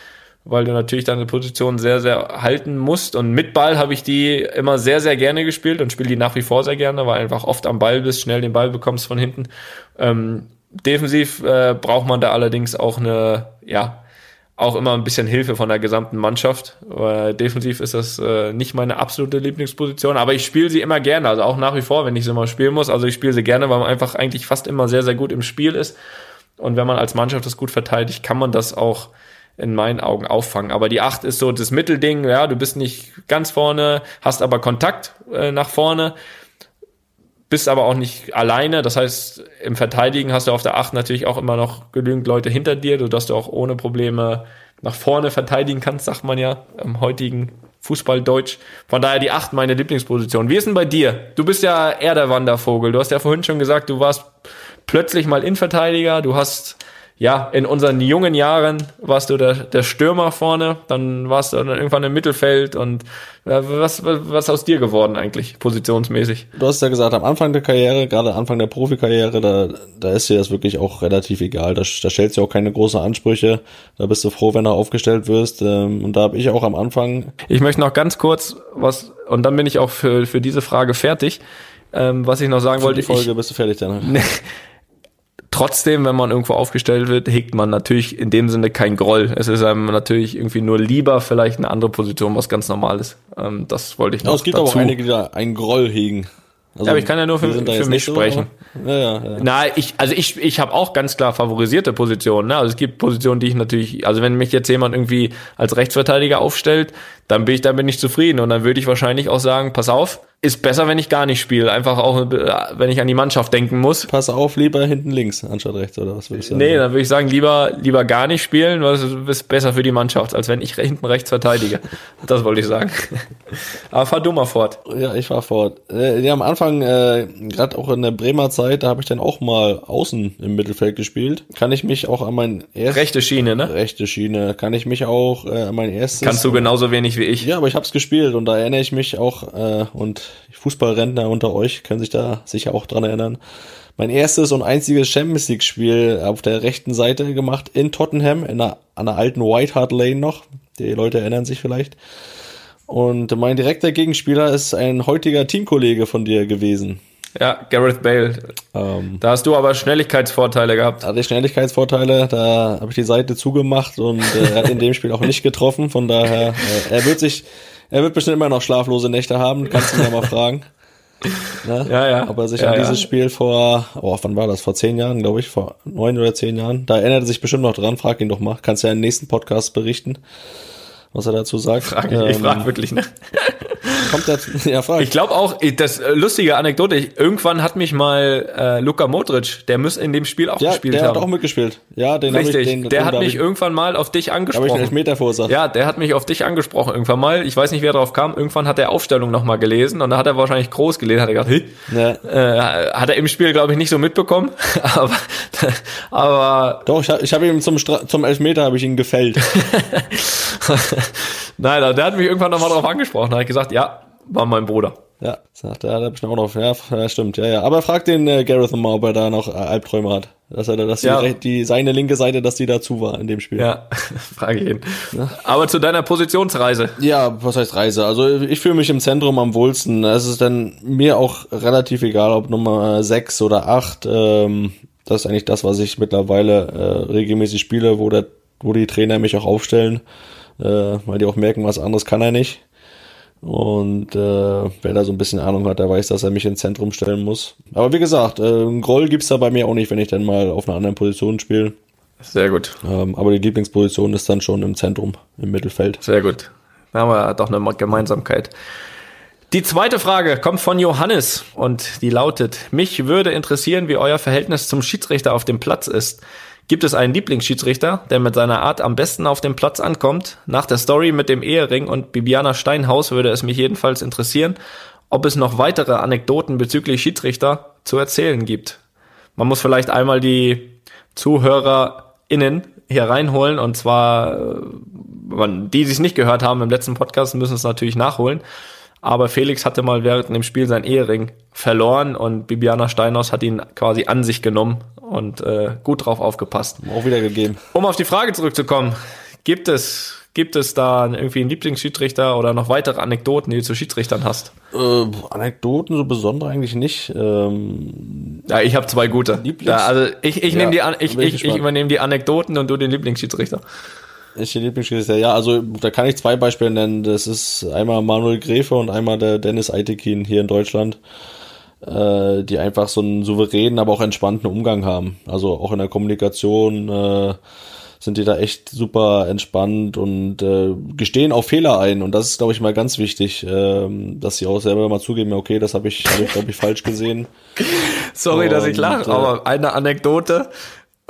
weil du natürlich deine Position sehr, sehr halten musst. Und mit Ball habe ich die immer sehr, sehr gerne gespielt und spiele die nach wie vor sehr gerne, weil einfach oft am Ball bist, schnell den Ball bekommst von hinten. Ähm, defensiv äh, braucht man da allerdings auch eine, ja, auch immer ein bisschen Hilfe von der gesamten Mannschaft. Äh, defensiv ist das äh, nicht meine absolute Lieblingsposition, aber ich spiele sie immer gerne, also auch nach wie vor, wenn ich sie mal spielen muss. Also ich spiele sie gerne, weil man einfach eigentlich fast immer sehr, sehr gut im Spiel ist. Und wenn man als Mannschaft das gut verteidigt, kann man das auch in meinen Augen auffangen. Aber die acht ist so das Mittelding, ja, du bist nicht ganz vorne, hast aber Kontakt äh, nach vorne, bist aber auch nicht alleine. Das heißt, im Verteidigen hast du auf der acht natürlich auch immer noch genügend Leute hinter dir, sodass du auch ohne Probleme nach vorne verteidigen kannst, sagt man ja im heutigen Fußballdeutsch. Von daher die acht meine Lieblingsposition. Wie ist denn bei dir? Du bist ja eher der Wandervogel. Du hast ja vorhin schon gesagt, du warst plötzlich mal Innenverteidiger. Du hast ja, in unseren jungen Jahren warst du der, der Stürmer vorne, dann warst du dann irgendwann im Mittelfeld und äh, was, was, was aus dir geworden eigentlich, positionsmäßig? Du hast ja gesagt, am Anfang der Karriere, gerade Anfang der Profikarriere, da, da ist dir das wirklich auch relativ egal. Da, da stellst du auch keine großen Ansprüche. Da bist du froh, wenn du aufgestellt wirst. Ähm, und da habe ich auch am Anfang. Ich möchte noch ganz kurz was, und dann bin ich auch für, für diese Frage fertig. Ähm, was ich noch sagen Für wollte, die Folge ich, bist du fertig dann. trotzdem, wenn man irgendwo aufgestellt wird, hegt man natürlich in dem Sinne kein Groll. Es ist einem natürlich irgendwie nur lieber vielleicht eine andere Position, was ganz normal ist. Ähm, das wollte ich noch Ja, es gibt dazu. aber auch einige, die da einen Groll hegen. Also, Ja, aber ich kann ja nur für- für mich so, sprechen. aber- Ja, ja, ja. Na, ich, also ich, ich habe auch ganz klar favorisierte Positionen. Ne? Also es gibt Positionen, die ich natürlich, also wenn mich jetzt jemand irgendwie als Rechtsverteidiger aufstellt, dann bin ich damit nicht zufrieden und dann würde ich wahrscheinlich auch sagen, pass auf, ist besser, wenn ich gar nicht spiele. Einfach auch, äh, wenn ich an die Mannschaft denken muss. Pass auf, lieber hinten links anstatt rechts, oder was würdest du sagen? Nee, dann würde ich sagen, lieber, lieber gar nicht spielen, weil es ist besser für die Mannschaft, als wenn ich hinten rechts verteidige. Das wollte ich sagen. Aber fahr du mal fort. Ja, ich fahr fort. Äh, ja, am Anfang, äh, gerade auch in der Bremer Zeit, da habe ich dann auch mal außen im Mittelfeld gespielt. Kann ich mich auch an mein erstes... Rechte Schiene, ne? Rechte Schiene. Kann ich mich auch äh, an mein erstes... Kannst du genauso wenig wie ich. Ja, aber ich hab's gespielt und da erinnere ich mich auch äh, und Fußballrentner unter euch können sich da sicher auch dran erinnern. Mein erstes und einziges Champions League Spiel auf der rechten Seite gemacht in Tottenham, in einer, an der alten White Hart Lane noch. Die Leute erinnern sich vielleicht. Und mein direkter Gegenspieler ist ein heutiger Teamkollege von dir gewesen. Ja, Gareth Bale. Ähm, Da hast du aber Schnelligkeitsvorteile gehabt. hatte ich Schnelligkeitsvorteile, da habe ich die Seite zugemacht und äh, er hat in dem Spiel auch nicht getroffen. Von daher, äh, er wird sich, er wird bestimmt immer noch schlaflose Nächte haben. Kannst du ihn ja mal fragen. Ne? Ja, ja. Ob er sich Ja, an ja. dieses Spiel vor, oh, wann war das? Vor zehn Jahren, glaube ich, vor neun oder zehn Jahren. Da erinnert er sich bestimmt noch dran. Frag ihn doch mal. Kannst ja im nächsten Podcast berichten, was er dazu sagt. Frag ich, ich Ähm, frag wirklich, ne? Kommt der, ja, frag. Ich glaube auch, das äh, lustige Anekdote, ich, irgendwann hat mich mal äh, Luka Modric, der muss in dem Spiel auch ja, gespielt der haben. hat auch mitgespielt. Ja, den habe ich, Richtig, den, der den hat hab mich ich, irgendwann mal auf dich hab ich einen angesprochen. Elfmeter verursacht. Ja, der hat mich auf dich angesprochen irgendwann mal. Ich weiß nicht, wer drauf kam. Irgendwann hat er Aufstellung nochmal gelesen und da hat er wahrscheinlich groß gelesen, hat er gedacht, Ja. äh, hat er im Spiel, glaube ich, nicht so mitbekommen. aber, aber Doch, ich, hab- habe ihm zum, Stra zum Elfmeter habe ich ihn gefällt. nein, also der hat mich irgendwann nochmal drauf angesprochen. Da habe ich gesagt, ja, war mein Bruder. ja, sagt er, er bestimmt auch noch. Ja, ja, stimmt, ja, ja. Aber frag den äh, Gareth mal, ob er da noch äh, Albträume hat. Dass er da, dass Ja. die, die, seine linke Seite, dass die dazu war in dem Spiel. Ja, frage ich ihn. Aber zu deiner Positionsreise. Ja, was heißt Reise? Also ich fühle mich im Zentrum am wohlsten. Es ist dann mir auch relativ egal, ob Nummer sechs oder acht. Ähm, das ist eigentlich das, was ich mittlerweile äh, regelmäßig spiele, wo der, wo die Trainer mich auch aufstellen, äh, weil die auch merken, was anderes kann er nicht. Und äh, wer da so ein bisschen Ahnung hat, der weiß, dass er mich ins Zentrum stellen muss. Aber wie gesagt, äh, einen Groll gibt's da bei mir auch nicht, wenn ich dann mal auf einer anderen Position spiele. Sehr gut, Ähm, aber die Lieblingsposition ist dann schon im Zentrum, im Mittelfeld. sehr gut. Da haben wir doch eine Gemeinsamkeit. Die zweite Frage kommt von Johannes und die lautet, mich würde interessieren, wie euer Verhältnis zum Schiedsrichter auf dem Platz ist. Gibt es einen Lieblingsschiedsrichter, der mit seiner Art am besten auf dem Platz ankommt? Nach der Story mit dem Ehering und Bibiana Steinhaus würde es mich jedenfalls interessieren, ob es noch weitere Anekdoten bezüglich Schiedsrichter zu erzählen gibt. Man muss vielleicht einmal die ZuhörerInnen hier reinholen und zwar, äh, die, die es nicht gehört haben im letzten Podcast, müssen es natürlich nachholen. Aber Felix hatte mal während dem Spiel sein Ehering verloren und Bibiana Steinhaus hat ihn quasi an sich genommen und äh, gut drauf aufgepasst. Auch wieder gegeben. Um auf die Frage zurückzukommen, gibt es, gibt es da irgendwie einen Lieblingsschiedsrichter oder noch weitere Anekdoten, die du zu Schiedsrichtern hast? Äh, Anekdoten so besondere eigentlich nicht. Ähm, Ja, ich habe zwei gute. Lieblings- Ja, also ich, ich Ja, die, An- ich, ich ich, übernehme die Anekdoten und du den Lieblingsschiedsrichter. Ich die Lieblingsschiedsrichter. Ja, also da kann ich zwei Beispiele nennen. Das ist einmal Manuel Gräfe und einmal der Dennis Eitekin hier in Deutschland, äh, die einfach so einen souveränen, aber auch entspannten Umgang haben. Also auch in der Kommunikation äh, sind die da echt super entspannt und äh, gestehen auch Fehler ein. Und das ist, glaube ich, mal ganz wichtig, ähm, dass sie auch selber mal zugeben, okay, das habe ich, hab ich glaube ich, falsch gesehen. Sorry, dass ich Und, lache, äh, aber eine Anekdote.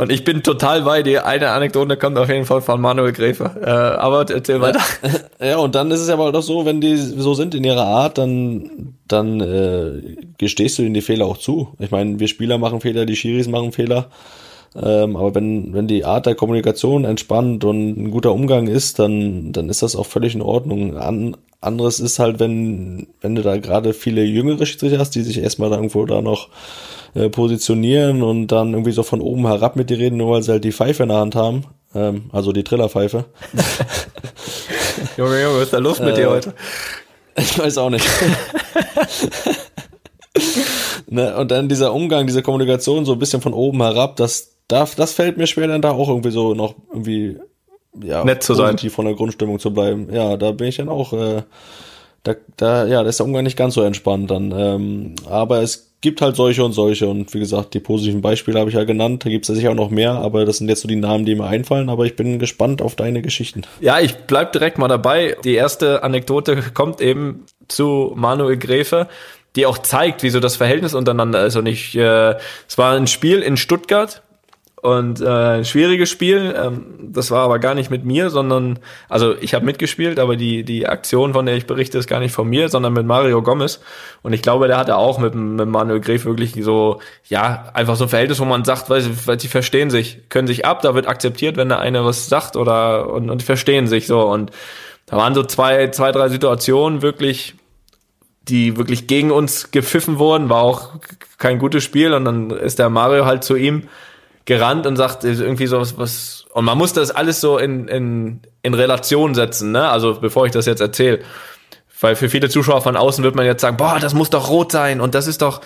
Und ich bin total bei dir. Eine Anekdote kommt auf jeden Fall von Manuel Gräfe. Äh, aber erzähl weiter. Ja, und dann ist es ja aber doch so, wenn die so sind in ihrer Art, dann, dann äh, gestehst du ihnen die Fehler auch zu. Ich meine, wir Spieler machen Fehler, die Schiris machen Fehler. Ähm, aber wenn, wenn die Art der Kommunikation entspannt und ein guter Umgang ist, dann, dann ist das auch völlig in Ordnung. An, anderes ist halt, wenn, wenn du da gerade viele jüngere Schiedsrichter hast, die sich erstmal irgendwo da noch äh, positionieren und dann irgendwie so von oben herab mit dir reden, nur weil sie halt die Pfeife in der Hand haben. Ähm, also die Trillerpfeife. Junge, Junge, was ist da los mit Äh, dir heute? Ich weiß auch nicht. ne, und dann dieser Umgang, diese Kommunikation so ein bisschen von oben herab, das, das, das fällt mir schwer, dann da auch irgendwie so noch irgendwie ja, Nett zu sein. von der Grundstimmung zu bleiben. Ja, da bin ich dann auch, äh, da, da, ja, da ist der Umgang nicht ganz so entspannt dann. Ähm, aber es gibt halt solche und solche und wie gesagt, die positiven Beispiele habe ich ja genannt, da gibt es ja sicher auch noch mehr, aber das sind jetzt so die Namen, die mir einfallen, aber ich bin gespannt auf deine Geschichten. Ja, ich bleib direkt mal dabei. Die erste Anekdote kommt eben zu Manuel Gräfe, die auch zeigt, wie so das Verhältnis untereinander ist. Und ich, äh, es war ein Spiel in Stuttgart, und äh, ein schwieriges Spiel. Ähm, das war aber gar nicht mit mir, sondern also ich habe mitgespielt, aber die die Aktion, von der ich berichte, ist gar nicht von mir, sondern mit Mario Gomez. Und ich glaube, der hatte auch mit, mit Manuel Gref wirklich so ja einfach so ein Verhältnis, wo man sagt, weil sie, weil sie verstehen sich, können sich ab, da wird akzeptiert, wenn der eine was sagt oder und, und verstehen sich so. Und da waren so zwei zwei drei Situationen wirklich die wirklich gegen uns gepfiffen wurden, war auch kein gutes Spiel und dann ist der Mario halt zu ihm gerannt und sagt irgendwie so was, was und man muss das alles so in, in, in Relation setzen, ne? Also bevor ich das jetzt erzähle. Weil für viele Zuschauer von außen wird man jetzt sagen, boah, das muss doch rot sein und das ist doch,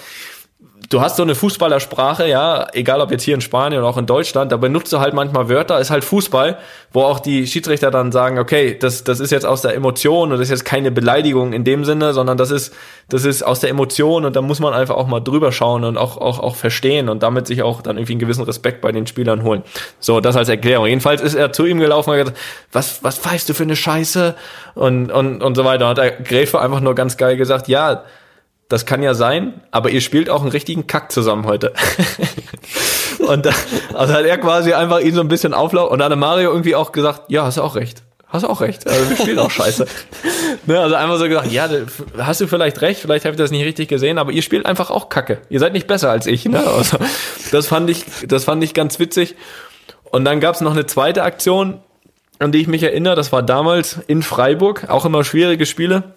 du hast so eine Fußballersprache, ja, egal ob jetzt hier in Spanien oder auch in Deutschland, da benutzt du halt manchmal Wörter, ist halt Fußball, wo auch die Schiedsrichter dann sagen, okay, das, das ist jetzt aus der Emotion und das ist jetzt keine Beleidigung in dem Sinne, sondern das ist, das ist aus der Emotion und da muss man einfach auch mal drüber schauen und auch, auch, auch verstehen und damit sich auch dann irgendwie einen gewissen Respekt bei den Spielern holen. So, das als Erklärung. Jedenfalls ist er zu ihm gelaufen und hat gesagt, was, was pfeifst du für eine Scheiße? Und, und, und so weiter. Und hat der Gräfe einfach nur ganz geil gesagt, ja, das kann ja sein, aber ihr spielt auch einen richtigen Kack zusammen heute. und da, also hat er quasi einfach ihn so ein bisschen auflaufen und dann hat Mario irgendwie auch gesagt, ja, hast du auch recht. Hast du auch recht. Also wir spielen auch scheiße. ne, also einfach so gesagt, ja, hast du vielleicht recht, vielleicht habe ich das nicht richtig gesehen, aber ihr spielt einfach auch Kacke. Ihr seid nicht besser als ich. Ne? Also, das fand ich, das fand ich ganz witzig. Und dann gab es noch eine zweite Aktion, an die ich mich erinnere. Das war damals in Freiburg, auch immer schwierige Spiele.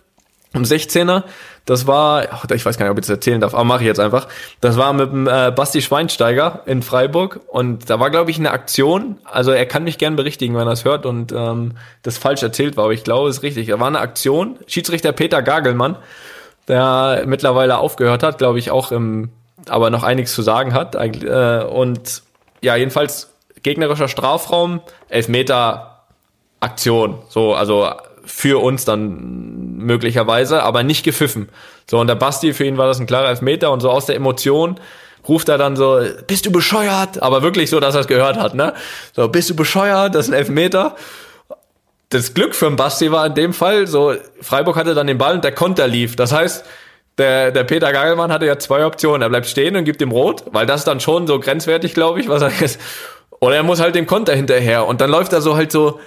Um 16er, das war, ich weiß gar nicht, ob ich das erzählen darf, aber mache ich jetzt einfach. Das war mit dem äh, Basti Schweinsteiger in Freiburg und da war, glaube ich, eine Aktion. Also er kann mich gern berichtigen, wenn er es hört und ähm, das falsch erzählt war, aber ich glaube, es ist richtig. Da war eine Aktion. Schiedsrichter Peter Gagelmann, der mittlerweile aufgehört hat, glaube ich, auch im, aber noch einiges zu sagen hat. Äh, und ja, jedenfalls gegnerischer Strafraum, Elfmeter Aktion. So, also für uns dann möglicherweise, aber nicht gepfiffen. So, und der Basti, für ihn war das ein klarer Elfmeter und so aus der Emotion ruft er dann so, bist du bescheuert? Aber wirklich so, dass er es gehört hat, ne? So, bist du bescheuert? Das ist ein Elfmeter. Das Glück für den Basti war in dem Fall, so, Freiburg hatte dann den Ball und der Konter lief. Das heißt, der, der Peter Gagelmann hatte ja zwei Optionen. Er bleibt stehen und gibt ihm rot, weil das dann schon so grenzwertig, glaube ich, was er jetzt. Oder er muss halt dem Konter hinterher. Und dann läuft er so halt so,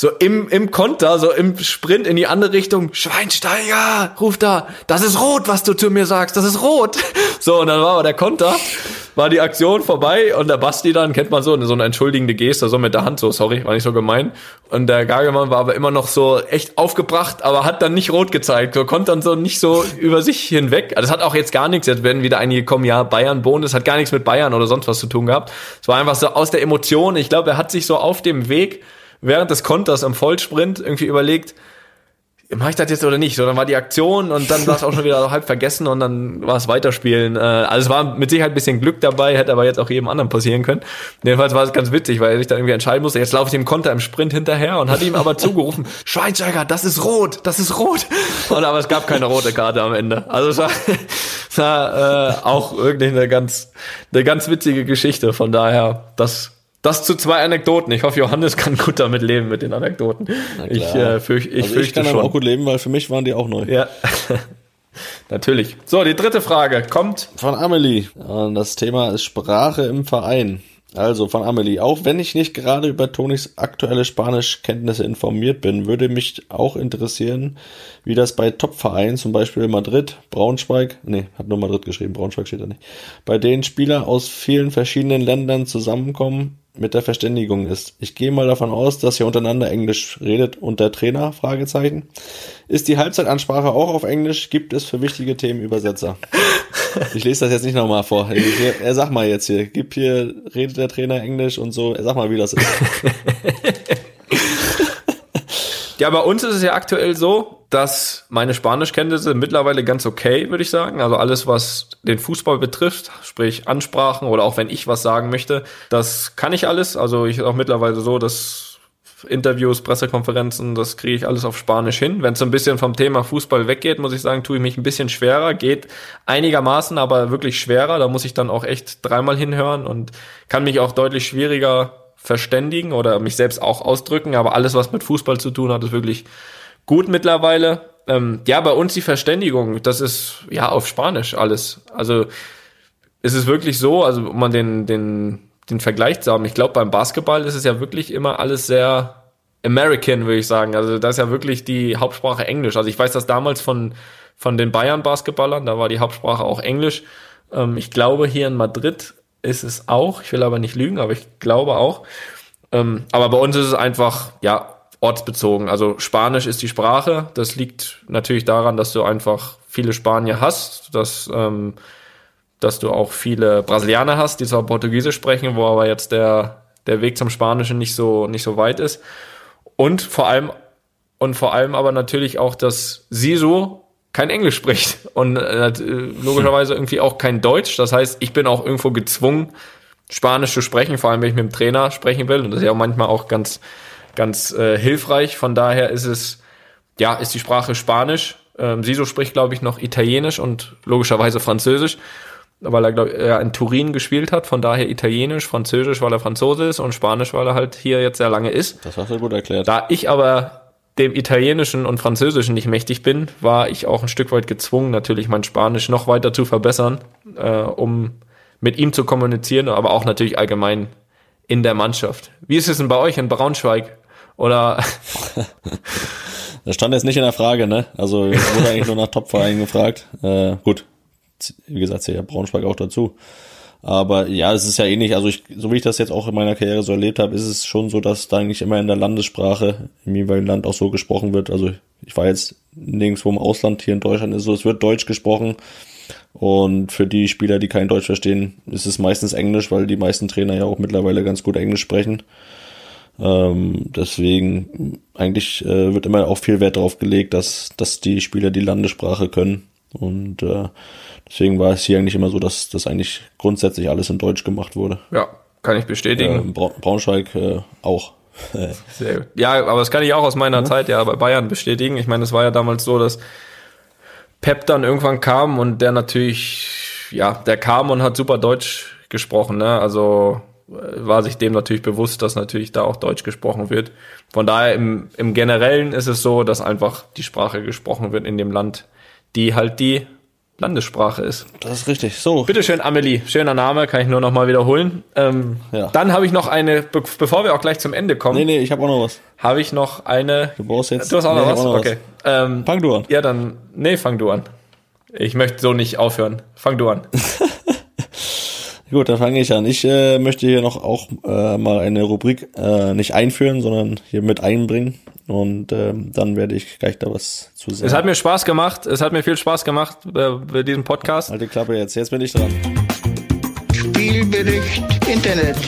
so im, im Konter, so im Sprint in die andere Richtung, Schweinsteiger, ruft da, das ist rot, was du zu mir sagst, das ist rot. So, und dann war aber der Konter, war die Aktion vorbei und der Basti dann, kennt man so, so eine entschuldigende Geste, so mit der Hand, so, sorry, war nicht so gemein. Und der Gagelmann war aber immer noch so echt aufgebracht, aber hat dann nicht rot gezeigt, so, konnte dann so nicht so über sich hinweg. Also das hat auch jetzt gar nichts, jetzt werden wieder einige kommen, ja, Bayern, Bohnen, das hat gar nichts mit Bayern oder sonst was zu tun gehabt. Es war einfach so aus der Emotion, ich glaube, er hat sich so auf dem Weg, während des Konters im Vollsprint irgendwie überlegt, mache ich das jetzt oder nicht? So, dann war die Aktion und dann war es auch schon wieder halb vergessen und dann war es Weiterspielen. Äh, also es war mit Sicherheit ein bisschen Glück dabei, hätte aber jetzt auch jedem anderen passieren können. Jedenfalls war es ganz witzig, weil sich dann irgendwie entscheiden musste, jetzt laufe ich dem Konter im Sprint hinterher und hat ihm aber zugerufen, Schweinsteiger, das ist rot, das ist rot. Und aber es gab keine rote Karte am Ende. Also es war, es war äh, auch wirklich eine ganz, eine ganz witzige Geschichte. Von daher, das das zu zwei Anekdoten. Ich hoffe, Johannes kann gut damit leben mit den Anekdoten. Ich, äh, fürch, ich also fürchte ich kann schon. auch gut leben, weil für mich waren die auch neu. Ja. Natürlich. So, die dritte Frage kommt von Amelie. Das Thema ist Sprache im Verein. Also von Amelie, auch wenn ich nicht gerade über Tonis aktuelle Spanischkenntnisse informiert bin, würde mich auch interessieren, wie das bei Top-Vereinen, zum Beispiel Madrid, Braunschweig, nee, hat nur Madrid geschrieben, Braunschweig steht da nicht, bei denen Spieler aus vielen verschiedenen Ländern zusammenkommen, mit der Verständigung ist. Ich gehe mal davon aus, dass ihr untereinander Englisch redet und der Trainer, Fragezeichen. Ist die Halbzeitansprache auch auf Englisch? Gibt es für wichtige Themen Übersetzer? Ich lese das jetzt nicht nochmal vor. Er sag mal jetzt hier, gib hier, redet der Trainer Englisch und so. Er sag mal, wie das ist. Ja, bei uns ist es ja aktuell so, dass meine Spanischkenntnisse mittlerweile ganz okay, würde ich sagen. Also alles, was den Fußball betrifft, sprich Ansprachen oder auch wenn ich was sagen möchte, das kann ich alles. Also ich auch mittlerweile so, dass Interviews, Pressekonferenzen, das kriege ich alles auf Spanisch hin. Wenn es so ein bisschen vom Thema Fußball weggeht, muss ich sagen, tue ich mich ein bisschen schwerer. Geht einigermaßen, aber wirklich schwerer. Da muss ich dann auch echt dreimal hinhören und kann mich auch deutlich schwieriger verständigen oder mich selbst auch ausdrücken, aber alles, was mit Fußball zu tun hat, ist wirklich gut mittlerweile. Ähm, ja, bei uns die Verständigung, das ist ja auf Spanisch alles. Also ist es wirklich so, also man den, den, den Vergleich zu haben, ich glaube beim Basketball ist es ja wirklich immer alles sehr American, würde ich sagen. Also da ist ja wirklich die Hauptsprache Englisch. Also ich weiß das damals von, von den Bayern-Basketballern, da war die Hauptsprache auch Englisch. Ähm, ich glaube hier in Madrid ist es auch, ich will aber nicht lügen, aber ich glaube auch. Ähm, aber bei uns ist es einfach, ja, ortsbezogen. Also Spanisch ist die Sprache. Das liegt natürlich daran, dass du einfach viele Spanier hast, dass, ähm, dass du auch viele Brasilianer hast, die zwar Portugiesisch sprechen, wo aber jetzt der, der Weg zum Spanischen nicht so, nicht so weit ist. Und vor allem, und vor allem aber natürlich auch, dass Sisu kein Englisch spricht und äh, logischerweise irgendwie auch kein Deutsch. Das heißt, ich bin auch irgendwo gezwungen, Spanisch zu sprechen, vor allem wenn ich mit dem Trainer sprechen will. Und das ist ja manchmal auch ganz, ganz äh, hilfreich. Von daher ist es, ja, ist die Sprache Spanisch. Ähm, Siso spricht, glaube ich, noch Italienisch und logischerweise Französisch, weil er, glaube er in Turin gespielt hat. Von daher Italienisch, Französisch, weil er Franzose ist und Spanisch, weil er halt hier jetzt sehr lange ist. Das hast du gut erklärt. Da ich aber dem Italienischen und Französischen nicht mächtig bin, war ich auch ein Stück weit gezwungen, natürlich mein Spanisch noch weiter zu verbessern, äh, um mit ihm zu kommunizieren, aber auch natürlich allgemein in der Mannschaft. Wie ist es denn bei euch in Braunschweig? Oder? das stand jetzt nicht in der Frage, ne? Also wurde eigentlich nur nach Topvereinen gefragt. Äh, gut, wie gesagt, ja Braunschweig auch dazu. Aber ja, es ist ja ähnlich. Also ich, so wie ich das jetzt auch in meiner Karriere so erlebt habe, ist es schon so, dass da eigentlich immer in der Landessprache im jeweiligen Land auch so gesprochen wird. Also ich war jetzt nirgendwo im Ausland, hier in Deutschland ist so, es wird Deutsch gesprochen. Und für die Spieler, die kein Deutsch verstehen, ist es meistens Englisch, weil die meisten Trainer ja auch mittlerweile ganz gut Englisch sprechen. Ähm, deswegen eigentlich äh, wird immer auch viel Wert darauf gelegt, dass, dass die Spieler die Landessprache können. Und äh, deswegen war es hier eigentlich immer so, dass das eigentlich grundsätzlich alles in Deutsch gemacht wurde. Ja, kann ich bestätigen. Äh, Bra Braunschweig äh, auch. Sehr gut. Ja, aber das kann ich auch aus meiner ja. Zeit ja bei Bayern bestätigen. Ich meine, es war ja damals so, dass Pep dann irgendwann kam und der natürlich, ja, der kam und hat super Deutsch gesprochen, ne? Also äh, war sich dem natürlich bewusst, dass natürlich da auch Deutsch gesprochen wird. Von daher im, im Generellen ist es so, dass einfach die Sprache gesprochen wird in dem Land, die halt die Landessprache ist. Das ist richtig. So. Bitteschön, Amelie. Schöner Name, kann ich nur noch mal wiederholen. Ähm, ja. Dann habe ich noch eine, be bevor wir auch gleich zum Ende kommen. Nee, nee, ich habe auch noch was. Habe ich noch eine. Du brauchst jetzt. Du hast auch nee, noch was? Noch okay. Was. Ähm, fang du an. Ja, dann. Nee, fang du an. Ich möchte so nicht aufhören. Fang du an. Gut, dann fange ich an. Ich äh, möchte hier noch auch äh, mal eine Rubrik äh, nicht einführen, sondern hier mit einbringen. Und ähm, dann werde ich gleich da was zu sagen. Es hat mir Spaß gemacht. Es hat mir viel Spaß gemacht äh, bei diesem Podcast. Alte Klappe jetzt. Jetzt bin ich dran. Spielbericht Internet.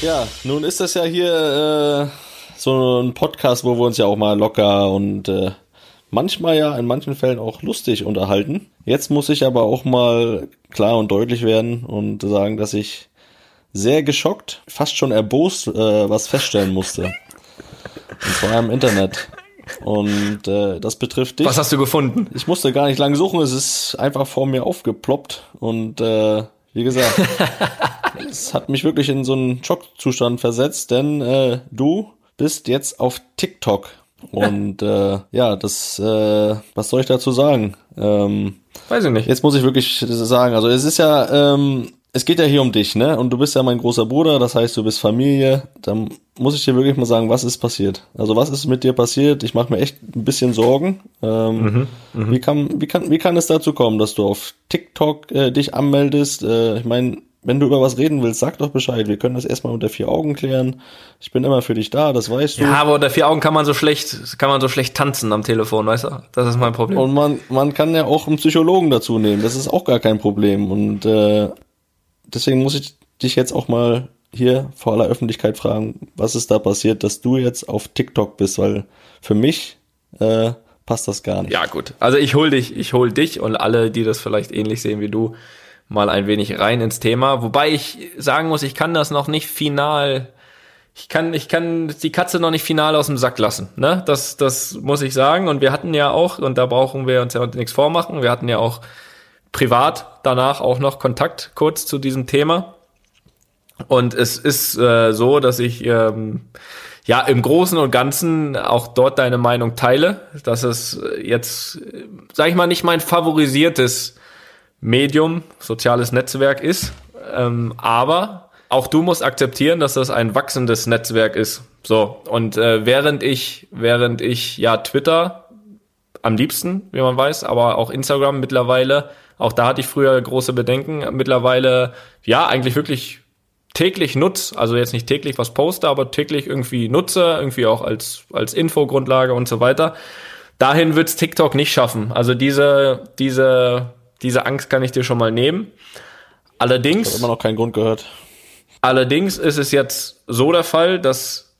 Ja, nun ist das ja hier äh, so ein Podcast, wo wir uns ja auch mal locker und äh, manchmal ja in manchen Fällen auch lustig unterhalten. Jetzt muss ich aber auch mal klar und deutlich werden und sagen, dass ich sehr geschockt, fast schon erbost, äh, was feststellen musste. Und zwar im Internet. Und äh, das betrifft dich. Was hast du gefunden? Ich musste gar nicht lange suchen, es ist einfach vor mir aufgeploppt. Und äh, wie gesagt, es hat mich wirklich in so einen Schockzustand versetzt, denn äh, du bist jetzt auf TikTok. Und äh, ja, das, äh, was soll ich dazu sagen? Ähm, Weiß ich nicht. Jetzt muss ich wirklich sagen, also es ist ja, ähm, es geht ja hier um dich, ne? Und du bist ja mein großer Bruder, das heißt, du bist Familie. Dann muss ich dir wirklich mal sagen, was ist passiert? Also was ist mit dir passiert? Ich mache mir echt ein bisschen Sorgen. Ähm, mhm, mh. Wie kann, wie kann, wie kann es dazu kommen, dass du auf TikTok äh, dich anmeldest? Äh, ich meine, wenn du über was reden willst, sag doch Bescheid. Wir können das erstmal unter vier Augen klären. Ich bin immer für dich da, das weißt du. Ja, aber unter vier Augen kann man so schlecht, kann man so schlecht tanzen am Telefon, weißt du? Das ist mein Problem. Und man, man kann ja auch einen Psychologen dazu nehmen. Das ist auch gar kein Problem. Und äh, deswegen muss ich dich jetzt auch mal hier vor aller Öffentlichkeit fragen, was ist da passiert, dass du jetzt auf TikTok bist, weil für mich äh, passt das gar nicht. Ja, gut. Also ich hol dich, ich hol dich und alle, die das vielleicht ähnlich sehen wie du, mal ein wenig rein ins Thema. Wobei ich sagen muss, ich kann das noch nicht final, ich kann, ich kann die Katze noch nicht final aus dem Sack lassen. Ne? Das, das muss ich sagen. Und wir hatten ja auch, und da brauchen wir uns ja nichts vormachen, wir hatten ja auch privat danach auch noch Kontakt kurz zu diesem Thema. Und es ist äh, so, dass ich ähm, ja, im Großen und Ganzen auch dort deine Meinung teile, dass es jetzt, sag ich mal, nicht mein favorisiertes Medium, soziales Netzwerk ist. Ähm, aber auch du musst akzeptieren, dass das ein wachsendes Netzwerk ist. So, und äh, während ich, während ich ja Twitter am liebsten, wie man weiß, aber auch Instagram mittlerweile, auch da hatte ich früher große Bedenken, mittlerweile ja eigentlich wirklich täglich nutze, also jetzt nicht täglich was poste, aber täglich irgendwie nutze, irgendwie auch als, als Infogrundlage und so weiter. Dahin wird's TikTok nicht schaffen. Also diese, diese, diese Angst kann ich dir schon mal nehmen. Allerdings. Ich immer noch keinen Grund gehört. Allerdings ist es jetzt so der Fall, dass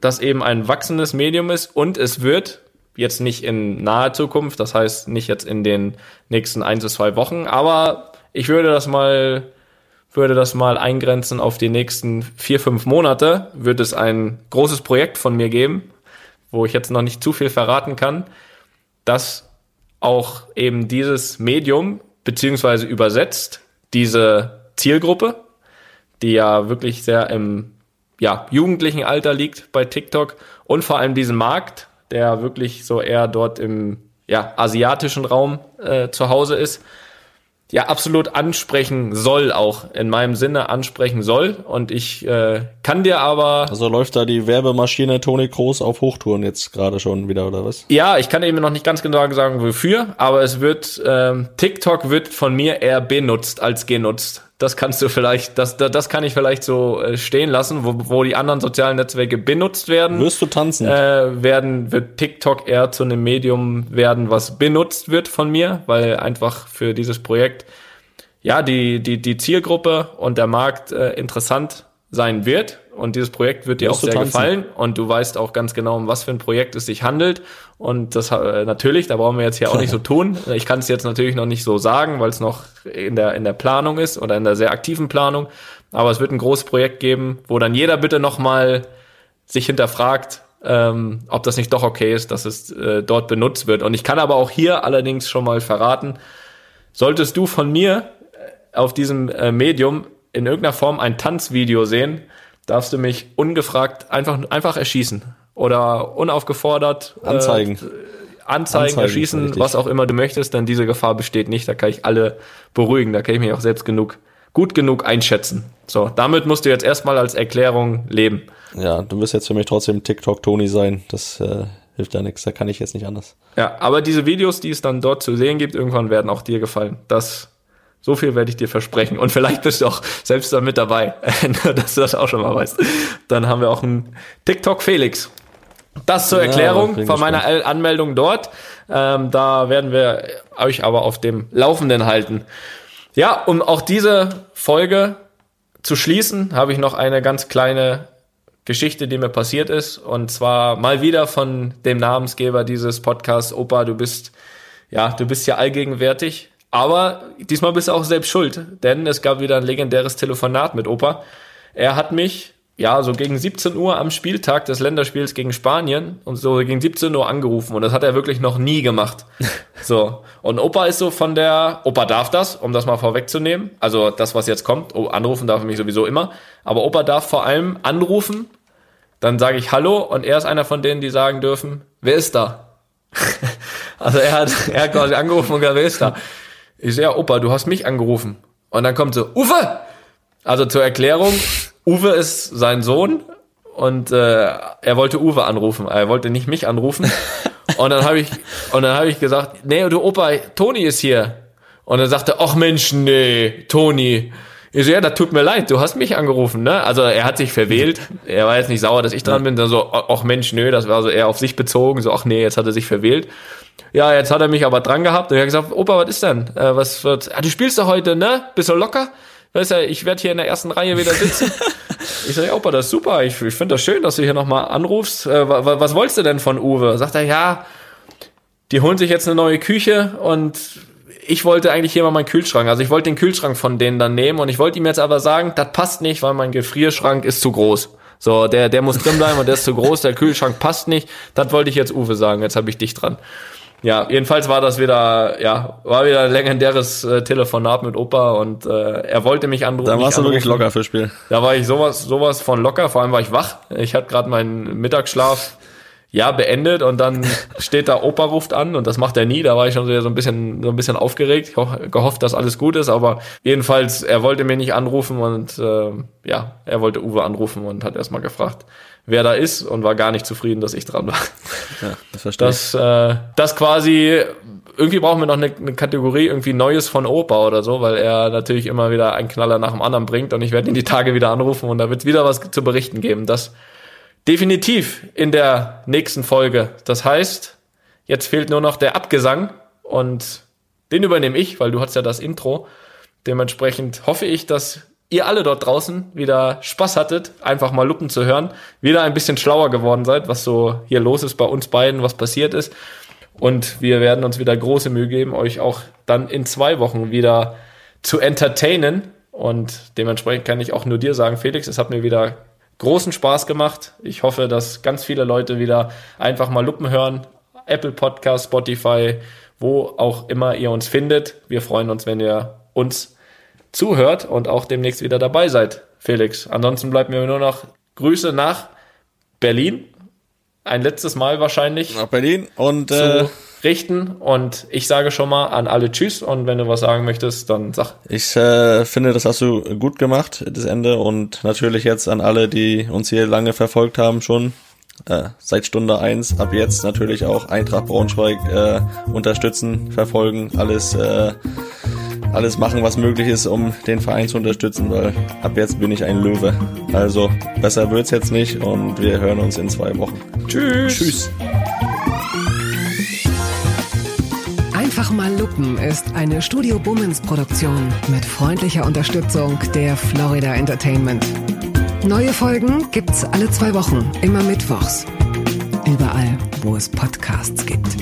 das eben ein wachsendes Medium ist und es wird jetzt nicht in naher Zukunft, das heißt nicht jetzt in den nächsten ein bis zwei Wochen, aber ich würde das mal würde das mal eingrenzen auf die nächsten vier, fünf Monate, wird es ein großes Projekt von mir geben, wo ich jetzt noch nicht zu viel verraten kann, dass auch eben dieses Medium beziehungsweise übersetzt diese Zielgruppe, die ja wirklich sehr im ja, jugendlichen Alter liegt bei TikTok und vor allem diesen Markt, der wirklich so eher dort im ja, asiatischen Raum äh, zu Hause ist, ja absolut ansprechen soll, auch in meinem Sinne ansprechen soll. Und ich äh, kann dir aber. Also läuft da die Werbemaschine Toni Kroos auf Hochtouren jetzt gerade schon wieder, oder was? Ja, ich kann eben noch nicht ganz genau sagen, wofür, aber es wird, ähm, TikTok wird von mir eher benutzt als genutzt. Das kannst du vielleicht, das, das kann ich vielleicht so äh, stehen lassen, wo, wo die anderen sozialen Netzwerke benutzt werden. Wirst du tanzen? Äh, werden, wird TikTok eher zu einem Medium werden, was benutzt wird von mir, weil einfach für dieses Projekt ja die, die, die Zielgruppe und der Markt äh, interessant sein wird. Und dieses Projekt wird dir auch sehr gefallen. Und du weißt auch ganz genau, um was für ein Projekt es sich handelt. Und das äh, natürlich, da brauchen wir jetzt hier auch nicht so tun. Ich kann es jetzt natürlich noch nicht so sagen, weil es noch in der, in der Planung ist oder in der sehr aktiven Planung. Aber es wird ein großes Projekt geben, wo dann jeder bitte nochmal sich hinterfragt, ähm, ob das nicht doch okay ist, dass es äh, dort benutzt wird. Und ich kann aber auch hier allerdings schon mal verraten, solltest du von mir äh, auf diesem äh, Medium in irgendeiner Form ein Tanzvideo sehen, darfst du mich ungefragt einfach, einfach erschießen. Oder unaufgefordert. Anzeigen. Äh, anzeigen, anzeigen, erschießen, was auch immer du möchtest, denn diese Gefahr besteht nicht. Da kann ich alle beruhigen. Da kann ich mich auch selbst genug, gut genug einschätzen. So, damit musst du jetzt erstmal als Erklärung leben. Ja, du wirst jetzt für mich trotzdem TikTok-Toni sein. Das äh, hilft ja nichts. Da kann ich jetzt nicht anders. Ja, aber diese Videos, die es dann dort zu sehen gibt, irgendwann werden auch dir gefallen. Das so viel werde ich dir versprechen. Und vielleicht bist du auch selbst da mit dabei, dass du das auch schon mal weißt. Dann haben wir auch einen TikTok Felix. Das zur Erklärung ja, von meiner Anmeldung dort. Ähm, da werden wir euch aber auf dem Laufenden halten. Ja, um auch diese Folge zu schließen, habe ich noch eine ganz kleine Geschichte, die mir passiert ist. Und zwar mal wieder von dem Namensgeber dieses Podcasts. Opa, du bist, ja, du bist ja allgegenwärtig. Aber diesmal bist du auch selbst schuld, denn es gab wieder ein legendäres Telefonat mit Opa. Er hat mich, ja, so gegen 17 Uhr am Spieltag des Länderspiels gegen Spanien und so gegen 17 Uhr angerufen und das hat er wirklich noch nie gemacht. So. Und Opa ist so von der, Opa darf das, um das mal vorwegzunehmen. Also das, was jetzt kommt, oh, anrufen darf er mich sowieso immer. Aber Opa darf vor allem anrufen, dann sage ich Hallo und er ist einer von denen, die sagen dürfen, wer ist da? also er hat, er hat quasi angerufen und gesagt, wer ist da? Ich so, ja, Opa, du hast mich angerufen. Und dann kommt so, Uwe! Also zur Erklärung, Uwe ist sein Sohn und äh, er wollte Uwe anrufen. Er wollte nicht mich anrufen. Und dann habe ich und dann habe ich gesagt, nee, du Opa, Toni ist hier. Und er sagte, ach Mensch, nee, Toni. Ich so, ja, das tut mir leid, du hast mich angerufen, ne? Also er hat sich verwählt. Er war jetzt nicht sauer, dass ich dran bin. Dann so, ach Mensch, nö, das war so eher auf sich bezogen. So, ach nee, jetzt hat er sich verwählt. Ja, jetzt hat er mich aber dran gehabt und er hat gesagt, Opa, was ist denn? Äh, was wird? Ah, du spielst doch heute, ne? Bist du locker? Weißt du, ich werde hier in der ersten Reihe wieder sitzen. ich sage, Opa, das ist super. Ich, ich finde das schön, dass du hier nochmal anrufst. Äh, was, was wolltest du denn von Uwe? Sagt er, ja, die holen sich jetzt eine neue Küche und ich wollte eigentlich hier mal meinen Kühlschrank, also ich wollte den Kühlschrank von denen dann nehmen und ich wollte ihm jetzt aber sagen, das passt nicht, weil mein Gefrierschrank ist zu groß. So, der, der muss drin bleiben und der ist zu groß, der Kühlschrank passt nicht. Das wollte ich jetzt Uwe sagen, jetzt habe ich dich dran. Ja, jedenfalls war das wieder, ja, war wieder ein legendäres äh, Telefonat mit Opa und äh, er wollte mich anrufen. Da warst du anrufen. wirklich locker fürs Spiel. Da war ich sowas, sowas von locker, vor allem war ich wach. Ich hatte gerade meinen Mittagsschlaf ja beendet und dann steht da Opa ruft an und das macht er nie. Da war ich schon so ein bisschen so ein bisschen aufgeregt, ich ho gehofft, dass alles gut ist, aber jedenfalls er wollte mir nicht anrufen und äh, ja, er wollte Uwe anrufen und hat erstmal gefragt, wer da ist und war gar nicht zufrieden, dass ich dran war. Ja, das verstehe Das, äh, das quasi, irgendwie brauchen wir noch eine, eine Kategorie, irgendwie Neues von Opa oder so, weil er natürlich immer wieder einen Knaller nach dem anderen bringt und ich werde ihn die Tage wieder anrufen und da wird wieder was zu berichten geben. Das definitiv in der nächsten Folge. Das heißt, jetzt fehlt nur noch der Abgesang und den übernehme ich, weil du hast ja das Intro. Dementsprechend hoffe ich, dass ihr alle dort draußen wieder Spaß hattet, einfach mal Luppen zu hören, wieder ein bisschen schlauer geworden seid, was so hier los ist bei uns beiden, was passiert ist. Und wir werden uns wieder große Mühe geben, euch auch dann in zwei Wochen wieder zu entertainen. Und dementsprechend kann ich auch nur dir sagen, Felix, es hat mir wieder großen Spaß gemacht. Ich hoffe, dass ganz viele Leute wieder einfach mal Luppen hören. Apple Podcast, Spotify, wo auch immer ihr uns findet. Wir freuen uns, wenn ihr uns zuhört und auch demnächst wieder dabei seid, Felix. Ansonsten bleibt mir nur noch Grüße nach Berlin. Ein letztes Mal wahrscheinlich Nach Berlin und äh, richten. Und ich sage schon mal an alle Tschüss. Und wenn du was sagen möchtest, dann sag. ich äh, finde, das hast du gut gemacht, das Ende. Und natürlich jetzt an alle, die uns hier lange verfolgt haben schon. Äh, seit Stunde eins ab jetzt natürlich auch Eintracht Braunschweig äh, unterstützen, verfolgen, alles äh, alles machen, was möglich ist, um den Verein zu unterstützen, weil ab jetzt bin ich ein Löwe. Also besser wird's jetzt nicht und wir hören uns in zwei Wochen. Tschüss. Tschüss. Einfach mal Lupen ist eine Studio Bummens Produktion mit freundlicher Unterstützung der Florida Entertainment. Neue Folgen gibt's alle zwei Wochen, immer mittwochs. Überall, wo es Podcasts gibt.